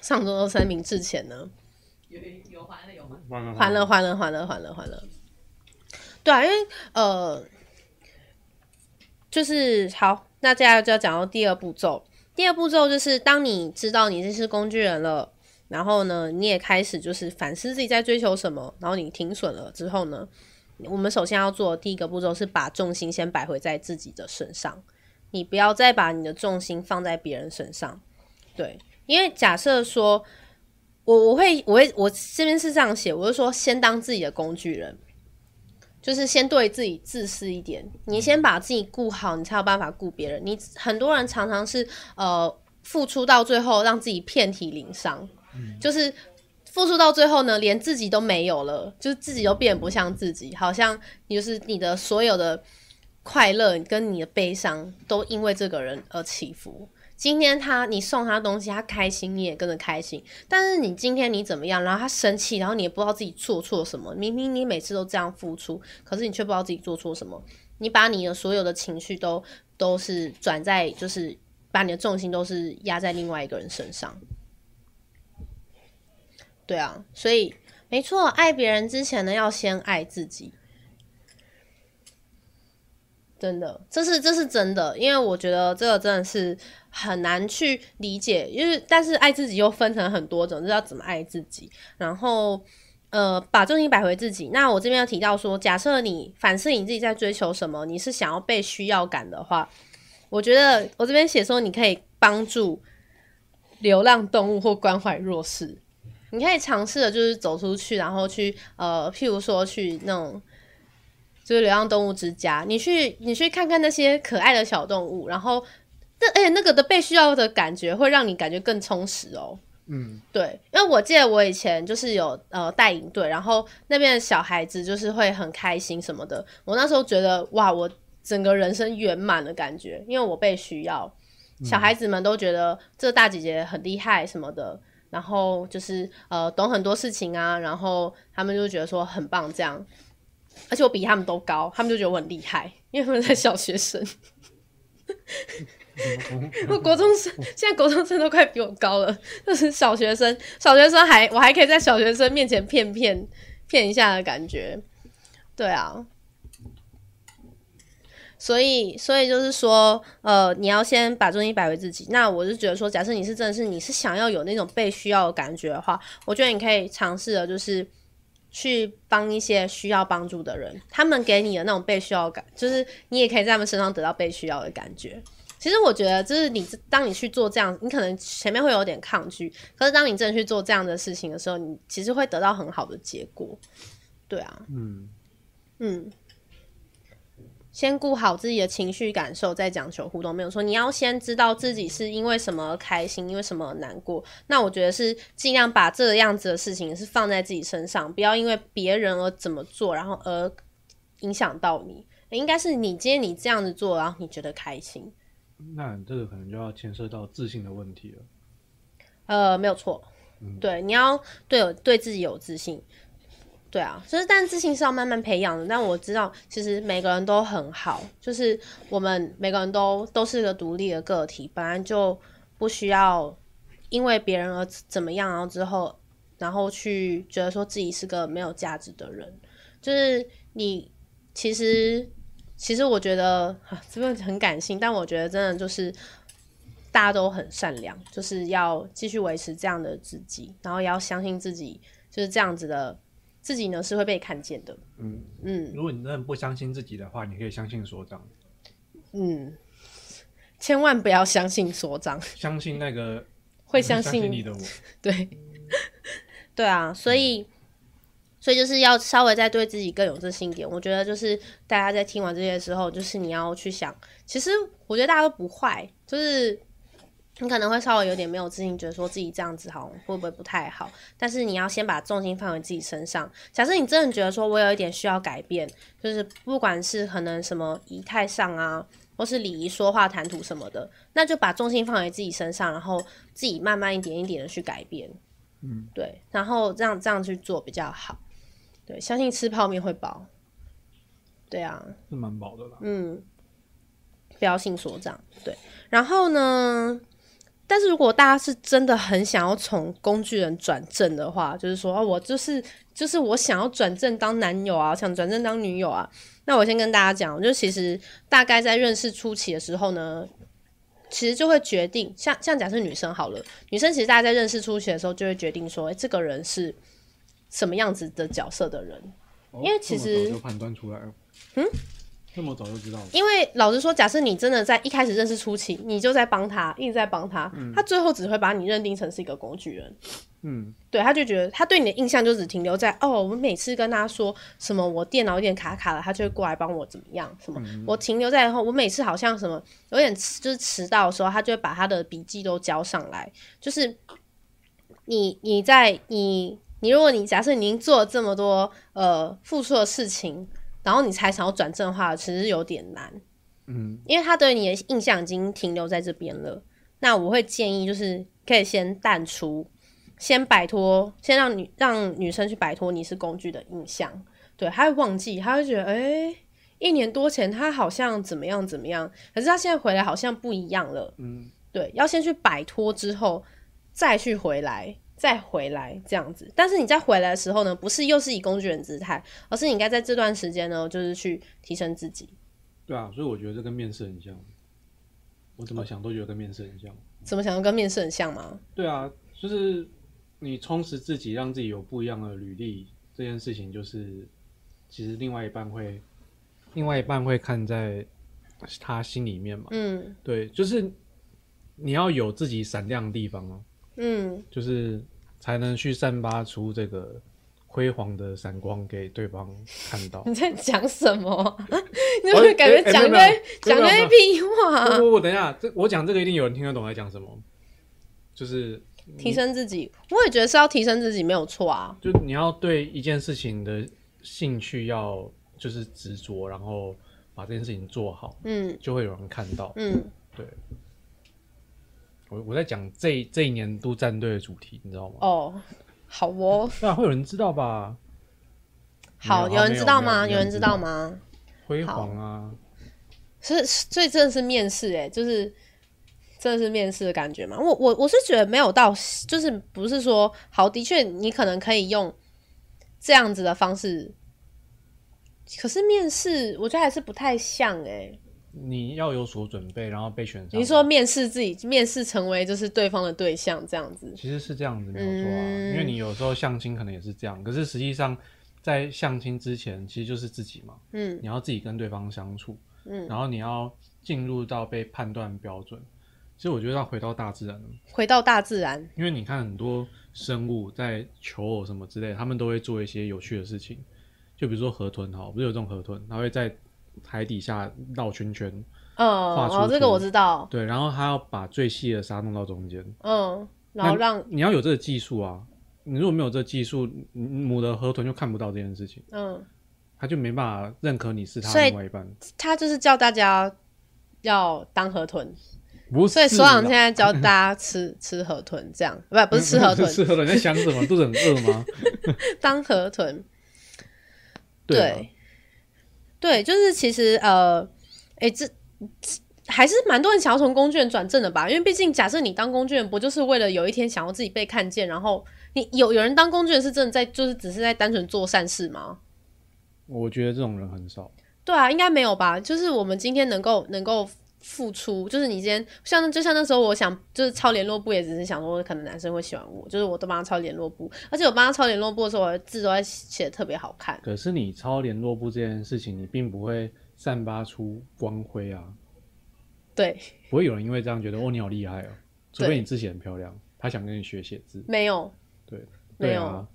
上周三明治钱呢？有有还了有还了还了还了还了还了还了。对啊，因为呃。就是好，那接下来就要讲到第二步骤。第二步骤就是，当你知道你这是工具人了，然后呢，你也开始就是反思自己在追求什么，然后你停损了之后呢，我们首先要做的第一个步骤是把重心先摆回在自己的身上，你不要再把你的重心放在别人身上。对，因为假设说我我会我会我这边是这样写，我就说先当自己的工具人，就是先对自己自私一点，你先把自己顾好，你才有办法顾别人。你很多人常常是呃付出到最后让自己遍体鳞伤，就是付出到最后呢，连自己都没有了，就是自己都变不像自己，好像你就是你的所有的快乐跟你的悲伤都因为这个人而起伏。今天他你送他东西，他开心，你也跟着开心。但是你今天你怎么样，然后他生气，然后你也不知道自己做错什么。明明你每次都这样付出，可是你却不知道自己做错什么。你把你的所有的情绪都都是转在，就是把你的重心都是压在另外一个人身上。对啊，所以没错，爱别人之前呢，要先爱自己。真的，这是这是真的，因为我觉得这个真的是。很难去理解，因为但是爱自己又分成很多种，就是要怎么爱自己。然后，呃，把重心摆回自己。那我这边要提到说，假设你反思你自己在追求什么，你是想要被需要感的话，我觉得我这边写说，你可以帮助流浪动物或关怀弱势。你可以尝试的就是走出去，然后去呃，譬如说去那种就是流浪动物之家，你去你去看看那些可爱的小动物，然后。那哎、欸，那个的被需要的感觉会让你感觉更充实哦。嗯，对，因为我记得我以前就是有呃带营队，然后那边的小孩子就是会很开心什么的。我那时候觉得哇，我整个人生圆满的感觉，因为我被需要，小孩子们都觉得这大姐姐很厉害什么的，然后就是呃懂很多事情啊，然后他们就觉得说很棒这样，而且我比他们都高，他们就觉得我很厉害，因为他们在小学生。我国中生现在国中生都快比我高了，就是小学生，小学生还我还可以在小学生面前骗骗骗一下的感觉，对啊，所以所以就是说，呃，你要先把重心摆回自己。那我是觉得说，假设你是真的是你是想要有那种被需要的感觉的话，我觉得你可以尝试的，就是去帮一些需要帮助的人，他们给你的那种被需要感，就是你也可以在他们身上得到被需要的感觉。其实我觉得，就是你当你去做这样，你可能前面会有点抗拒，可是当你真的去做这样的事情的时候，你其实会得到很好的结果。对啊，嗯嗯，先顾好自己的情绪感受，再讲求互动。没有说你要先知道自己是因为什么开心，因为什么难过。那我觉得是尽量把这个样子的事情是放在自己身上，不要因为别人而怎么做，然后而影响到你。应该是你今天你这样子做，然后你觉得开心。那这个可能就要牵涉到自信的问题了。呃，没有错，嗯、对，你要对有对自己有自信，对啊，就是但自信是要慢慢培养的。但我知道，其实每个人都很好，就是我们每个人都都是个独立的个体，本来就不需要因为别人而怎么样，然后之后然后去觉得说自己是个没有价值的人。就是你其实。其实我觉得啊，这个很感性，但我觉得真的就是大家都很善良，就是要继续维持这样的自己，然后也要相信自己就是这样子的自己呢是会被看见的。嗯嗯，如果你真的不相信自己的话，你可以相信所长。嗯，千万不要相信所长，相信那个 会相信，你的我。对 对啊，所以。嗯所以就是要稍微再对自己更有自信一点。我觉得就是大家在听完这些的时候，就是你要去想，其实我觉得大家都不坏，就是你可能会稍微有点没有自信，觉得说自己这样子好会不会不太好。但是你要先把重心放回自己身上。假设你真的觉得说我有一点需要改变，就是不管是可能什么仪态上啊，或是礼仪、说话、谈吐什么的，那就把重心放回自己身上，然后自己慢慢一点一点的去改变。嗯，对，然后这样这样去做比较好。对，相信吃泡面会饱。对啊，是蛮饱的啦。嗯，不要信所长。对，然后呢？但是如果大家是真的很想要从工具人转正的话，就是说，哦，我就是就是我想要转正当男友啊，想转正当女友啊。那我先跟大家讲，就其实大概在认识初期的时候呢，其实就会决定，像像假设女生好了，女生其实大家在认识初期的时候就会决定说，哎，这个人是。什么样子的角色的人？哦、因为其实就判断出来了。嗯，这么早就知道了。因为老实说，假设你真的在一开始认识初期，你就在帮他，一直在帮他，嗯、他最后只会把你认定成是一个工具人。嗯，对，他就觉得他对你的印象就只停留在哦，我每次跟他说什么我电脑有点卡卡了，他就会过来帮我怎么样什么。嗯、我停留在后，我每次好像什么有点迟，就是迟到的时候，他就会把他的笔记都交上来。就是你你在你你如果你假设你已经做了这么多呃付出的事情，然后你才想要转正的话，其实有点难。嗯，因为他对你的印象已经停留在这边了。那我会建议就是可以先淡出。先摆脱，先让女让女生去摆脱你是工具的印象，对，他会忘记，他会觉得，哎、欸，一年多前他好像怎么样怎么样，可是他现在回来好像不一样了，嗯，对，要先去摆脱之后再去回来，再回来这样子。但是你再回来的时候呢，不是又是以工具人姿态，而是你应该在这段时间呢，就是去提升自己。对啊，所以我觉得这跟面试很像，我怎么想都觉得跟面试很像。怎么想都跟面试很像吗？对啊，就是。你充实自己，让自己有不一样的履历，这件事情就是，其实另外一半会，另外一半会看在他心里面嘛。嗯，对，就是你要有自己闪亮的地方哦。嗯，就是才能去散发出这个辉煌的闪光给对方看到。你在讲什么？你会感觉讲对讲对屁话？不不不，等一下，这我讲这个一定有人听得懂在讲什么，就是。提升自己，我也觉得是要提升自己，没有错啊。就你要对一件事情的兴趣要就是执着，然后把这件事情做好，嗯，就会有人看到，嗯，对。我我在讲这这一年度战队的主题，你知道吗？哦，好哦。那会有人知道吧？好，有人知道吗？有人知道吗？辉煌啊！是，所以真的是面试哎，就是。真的是面试的感觉吗？我我我是觉得没有到，就是不是说好，的确你可能可以用这样子的方式，可是面试我觉得还是不太像哎、欸。你要有所准备，然后被选上。你说面试自己，面试成为就是对方的对象这样子，其实是这样子没有错啊。嗯、因为你有时候相亲可能也是这样，可是实际上在相亲之前，其实就是自己嘛。嗯，你要自己跟对方相处，嗯，然后你要进入到被判断标准。其实我觉得要回到大自然，回到大自然，因为你看很多生物在求偶什么之类，他们都会做一些有趣的事情，就比如说河豚，哈，不是有这种河豚，它会在海底下绕圈圈，嗯，哦，这个我知道，对，然后他要把最细的沙弄到中间，嗯，然后让你要有这个技术啊，你如果没有这个技术，母的河豚就看不到这件事情，嗯，他就没办法认可你是他另外一半，他就是叫大家要当河豚。不是，所以所长现在教大家吃吃河豚，这样不不是吃河豚，吃河豚你在想什么？肚子很饿吗？当河豚，对、对，就是其实呃，哎、欸，这还是蛮多人想要从工具人转正的吧？因为毕竟，假设你当工具人，不就是为了有一天想要自己被看见？然后你有有人当工具人是真的在，就是只是在单纯做善事吗？我觉得这种人很少。对啊，应该没有吧？就是我们今天能够能够。付出就是你今天像就像那时候，我想就是抄联络簿，也只是想说可能男生会喜欢我，就是我都帮他抄联络簿，而且我帮他抄联络簿的时候，我的字都在写得特别好看。可是你抄联络簿这件事情，你并不会散发出光辉啊。对，不会有人因为这样觉得哦，你好厉害哦，除非你字写很漂亮，他想跟你学写字。没有，对，没有，啊、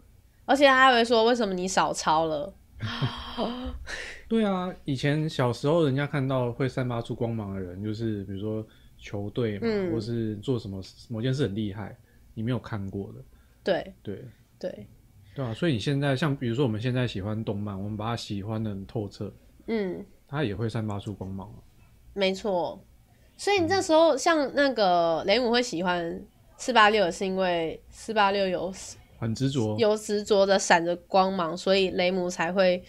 而且他还会说为什么你少抄了。对啊，以前小时候人家看到会散发出光芒的人，就是比如说球队嘛，嗯、或是做什么某件事很厉害，你没有看过的。对对对对啊！所以你现在像比如说我们现在喜欢动漫，我们把它喜欢的很透彻，嗯，它也会散发出光芒。没错，所以你这时候像那个雷姆会喜欢四八六，是因为四八六有。很执着，有执着的闪着光芒，所以雷姆才会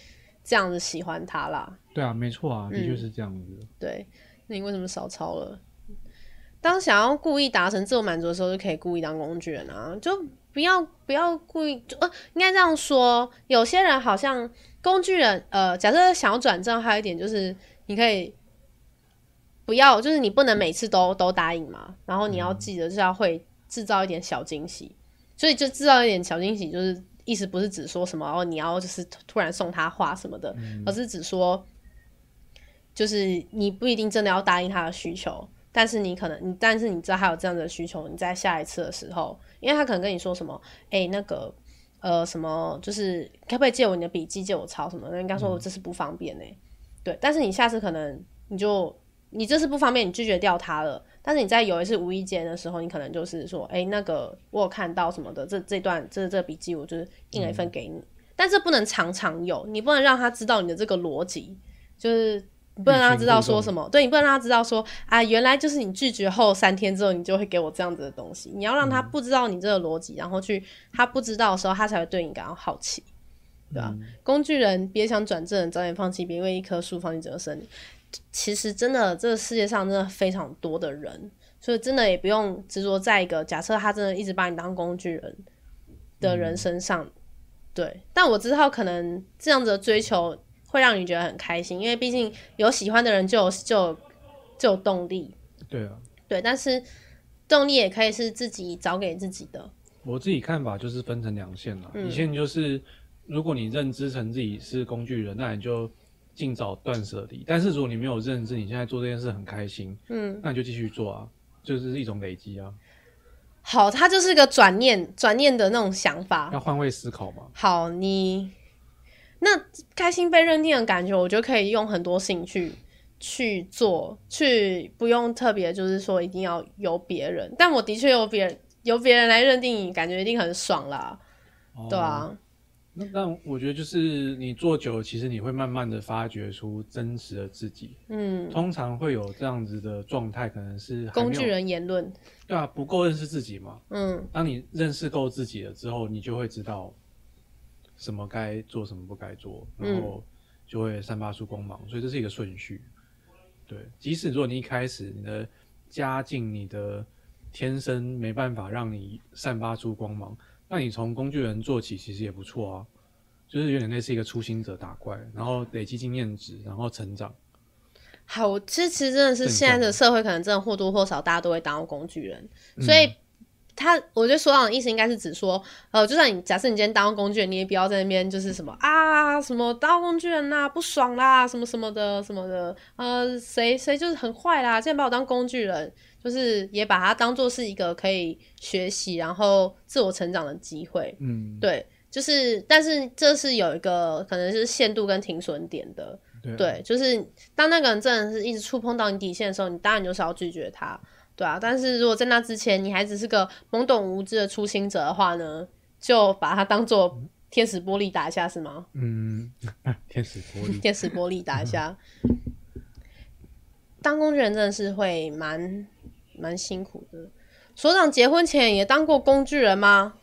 这样子喜欢他啦。对啊，没错啊，的确是这样子。嗯。对，那你为什么少抄了？当想要故意达成自我满足的时候，就可以故意当工具人啊，就不要不要故意，就呃，应该这样说。有些人好像工具人，呃，假设想要转正，还有一点就是你可以不要，就是你不能每次都都答应嘛，然后你要记得就是要会制造一点小惊喜。所以就制造一点小惊喜，就是意思不是只说什么哦，你要就是突然送他花什么的，嗯、而是只说，就是你不一定真的要答应他的需求，但是你可能你，但是你知道他有这样的需求，你在下一次的时候，因为他可能跟你说什么，哎、欸，那个呃什么，就是可不可以借我你的笔记，借我抄什么？那应该说我这是不方便呢、欸。嗯、对，但是你下次可能你就你这是不方便，你拒绝掉他了。但是你在有一次无意间的时候，你可能就是说，哎、欸，那个我有看到什么的，这这段这这笔记，我就是印了一份给你。嗯、但是不能常常有，你不能让他知道你的这个逻辑，就是你不能让他知道说什么，对，你不能让他知道说啊，原来就是你拒绝后三天之后，你就会给我这样子的东西。你要让他不知道你这个逻辑，嗯、然后去他不知道的时候，他才会对你感到好奇，对吧？嗯、工具人别想转正，早点放弃，别为一棵树放弃整个森林。其实真的，这个世界上真的非常多的人，所以真的也不用执着在一个假设他真的一直把你当工具人的人身上。嗯、对，但我知道可能这样子的追求会让你觉得很开心，因为毕竟有喜欢的人就有就有就有动力。对啊，对，但是动力也可以是自己找给自己的。我自己看法就是分成两线了，嗯、一线就是如果你认知成自己是工具人，那你就。尽早断舍离，但是如果你没有认知，你现在做这件事很开心，嗯，那你就继续做啊，就是一种累积啊。好，它就是个转念，转念的那种想法，要换位思考嘛。好，你那开心被认定的感觉，我觉得可以用很多兴趣去做，去不用特别就是说一定要由别人，但我的确有别人，由别人来认定你，感觉一定很爽啦，哦、对啊。那但我觉得就是你做久了，其实你会慢慢的发掘出真实的自己。嗯，通常会有这样子的状态，可能是工具人言论。对啊，不够认识自己嘛。嗯，当你认识够自己了之后，你就会知道什么该做，什么不该做，然后就会散发出光芒。所以这是一个顺序。对，即使如果你一开始你的家境、你的天生没办法让你散发出光芒。那你从工具人做起，其实也不错啊，就是有点类似一个初心者打怪，然后累积经验值，然后成长。好，其实其实真的是现在的社会，可能真的或多或少大家都会当工具人，所以他我觉得所长的意思应该是指说，呃，就算你假设你今天当工具人，你也不要在那边就是什么啊什么当工具人呐、啊、不爽啦什么什么的什么的，呃，谁谁就是很坏啦，现在把我当工具人。就是也把它当做是一个可以学习，然后自我成长的机会。嗯，对，就是，但是这是有一个可能是限度跟停损点的。对，对，就是当那个人真的是一直触碰到你底线的时候，你当然就是要拒绝他，对啊。但是如果在那之前你还只是个懵懂无知的初心者的话呢，就把它当做天使玻璃打一下，是吗？嗯，天使玻璃，天使玻璃打一下。当工具人真的是会蛮。蛮辛苦的，所长结婚前也当过工具人吗？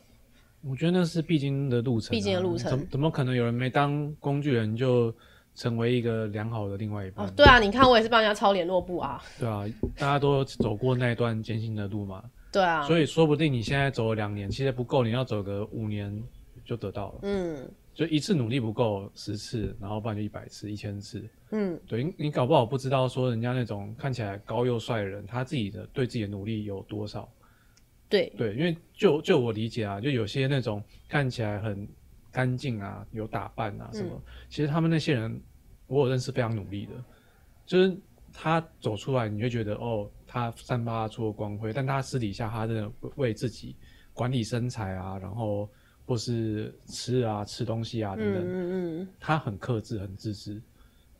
我觉得那是必经的路程，必经的路程。怎怎么可能有人没当工具人就成为一个良好的另外一半？哦，对啊，你看我也是帮人家抄联络簿啊。对啊，大家都走过那段艰辛的路嘛。对啊，所以说不定你现在走了两年，其实不够，你要走个五年就得到了。嗯。就一次努力不够，十次，然后不然就一百次、一千次。嗯，对，你你搞不好不知道说人家那种看起来高又帅的人，他自己的对自己的努力有多少。对对，因为就就我理解啊，就有些那种看起来很干净啊、有打扮啊什么，嗯、其实他们那些人，我有认识非常努力的，就是他走出来，你会觉得哦，他散发出了光辉，但他私底下他真的为自己管理身材啊，然后。或是吃啊，吃东西啊等等，嗯嗯。嗯，他很克制，很自制，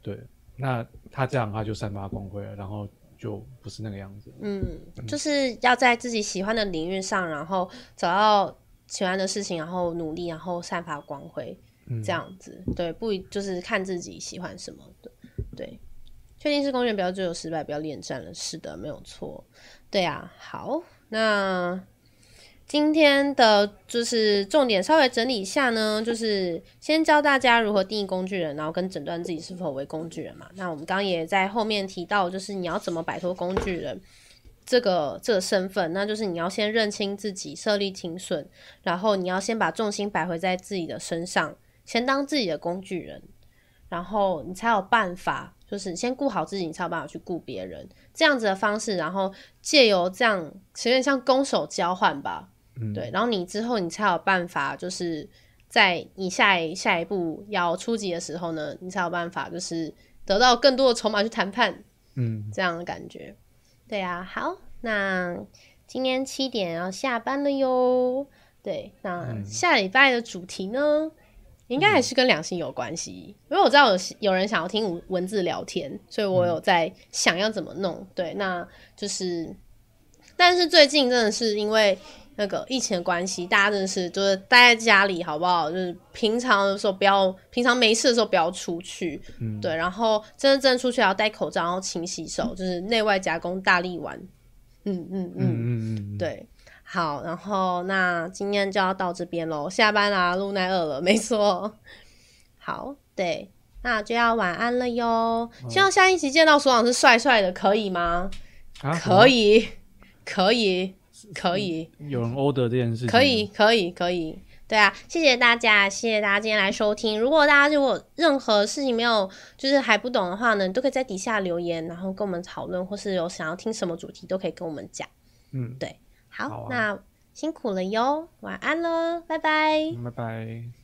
对，那他这样他就散发光辉了，然后就不是那个样子。嗯，就是要在自己喜欢的领域上，然后找到喜欢的事情，然后努力，然后散发光辉，这样子，嗯、对，不就是看自己喜欢什么的，对，确定是工具人，不要追求失败，不要恋战了，是的，没有错，对啊，好，那。今天的就是重点，稍微整理一下呢，就是先教大家如何定义工具人，然后跟诊断自己是否为工具人嘛。那我们刚刚也在后面提到，就是你要怎么摆脱工具人这个这个身份，那就是你要先认清自己，设立停损，然后你要先把重心摆回在自己的身上，先当自己的工具人，然后你才有办法，就是先顾好自己，你才有办法去顾别人，这样子的方式，然后借由这样，有点像攻守交换吧。嗯、对，然后你之后你才有办法，就是在你下一下一步要出击的时候呢，你才有办法，就是得到更多的筹码去谈判，嗯，这样的感觉，对啊，好，那今天七点要下班了哟。对，那下礼拜的主题呢，嗯、应该还是跟两性有关系，因为我知道有有人想要听文字聊天，所以我有在想要怎么弄。嗯、对，那就是，但是最近真的是因为那个疫情的关系，大家真的是就是待在家里，好不好？就是平常的时候不要，平常没事的时候不要出去。嗯，对，然后真正真的出去要戴口罩，然后勤洗手，就是内外夹攻大力丸。嗯嗯嗯嗯嗯，对。好，然后那今天就要到这边喽，下班啦，露奈饿了，没错。好，对，那就要晚安了哟。哦、希望下一期见到所长是帅帅的，可以吗？啊、可以，可以，可以。有人 order 这件事情？可以，可以，可以。对啊，谢谢大家，谢谢大家今天来收听。如果大家如果任何事情没有，就是还不懂的话呢，都可以在底下留言，然后跟我们讨论，或是有想要听什么主题，都可以跟我们讲。嗯，对。好，好啊、那辛苦了哟，晚安了，拜拜，拜拜。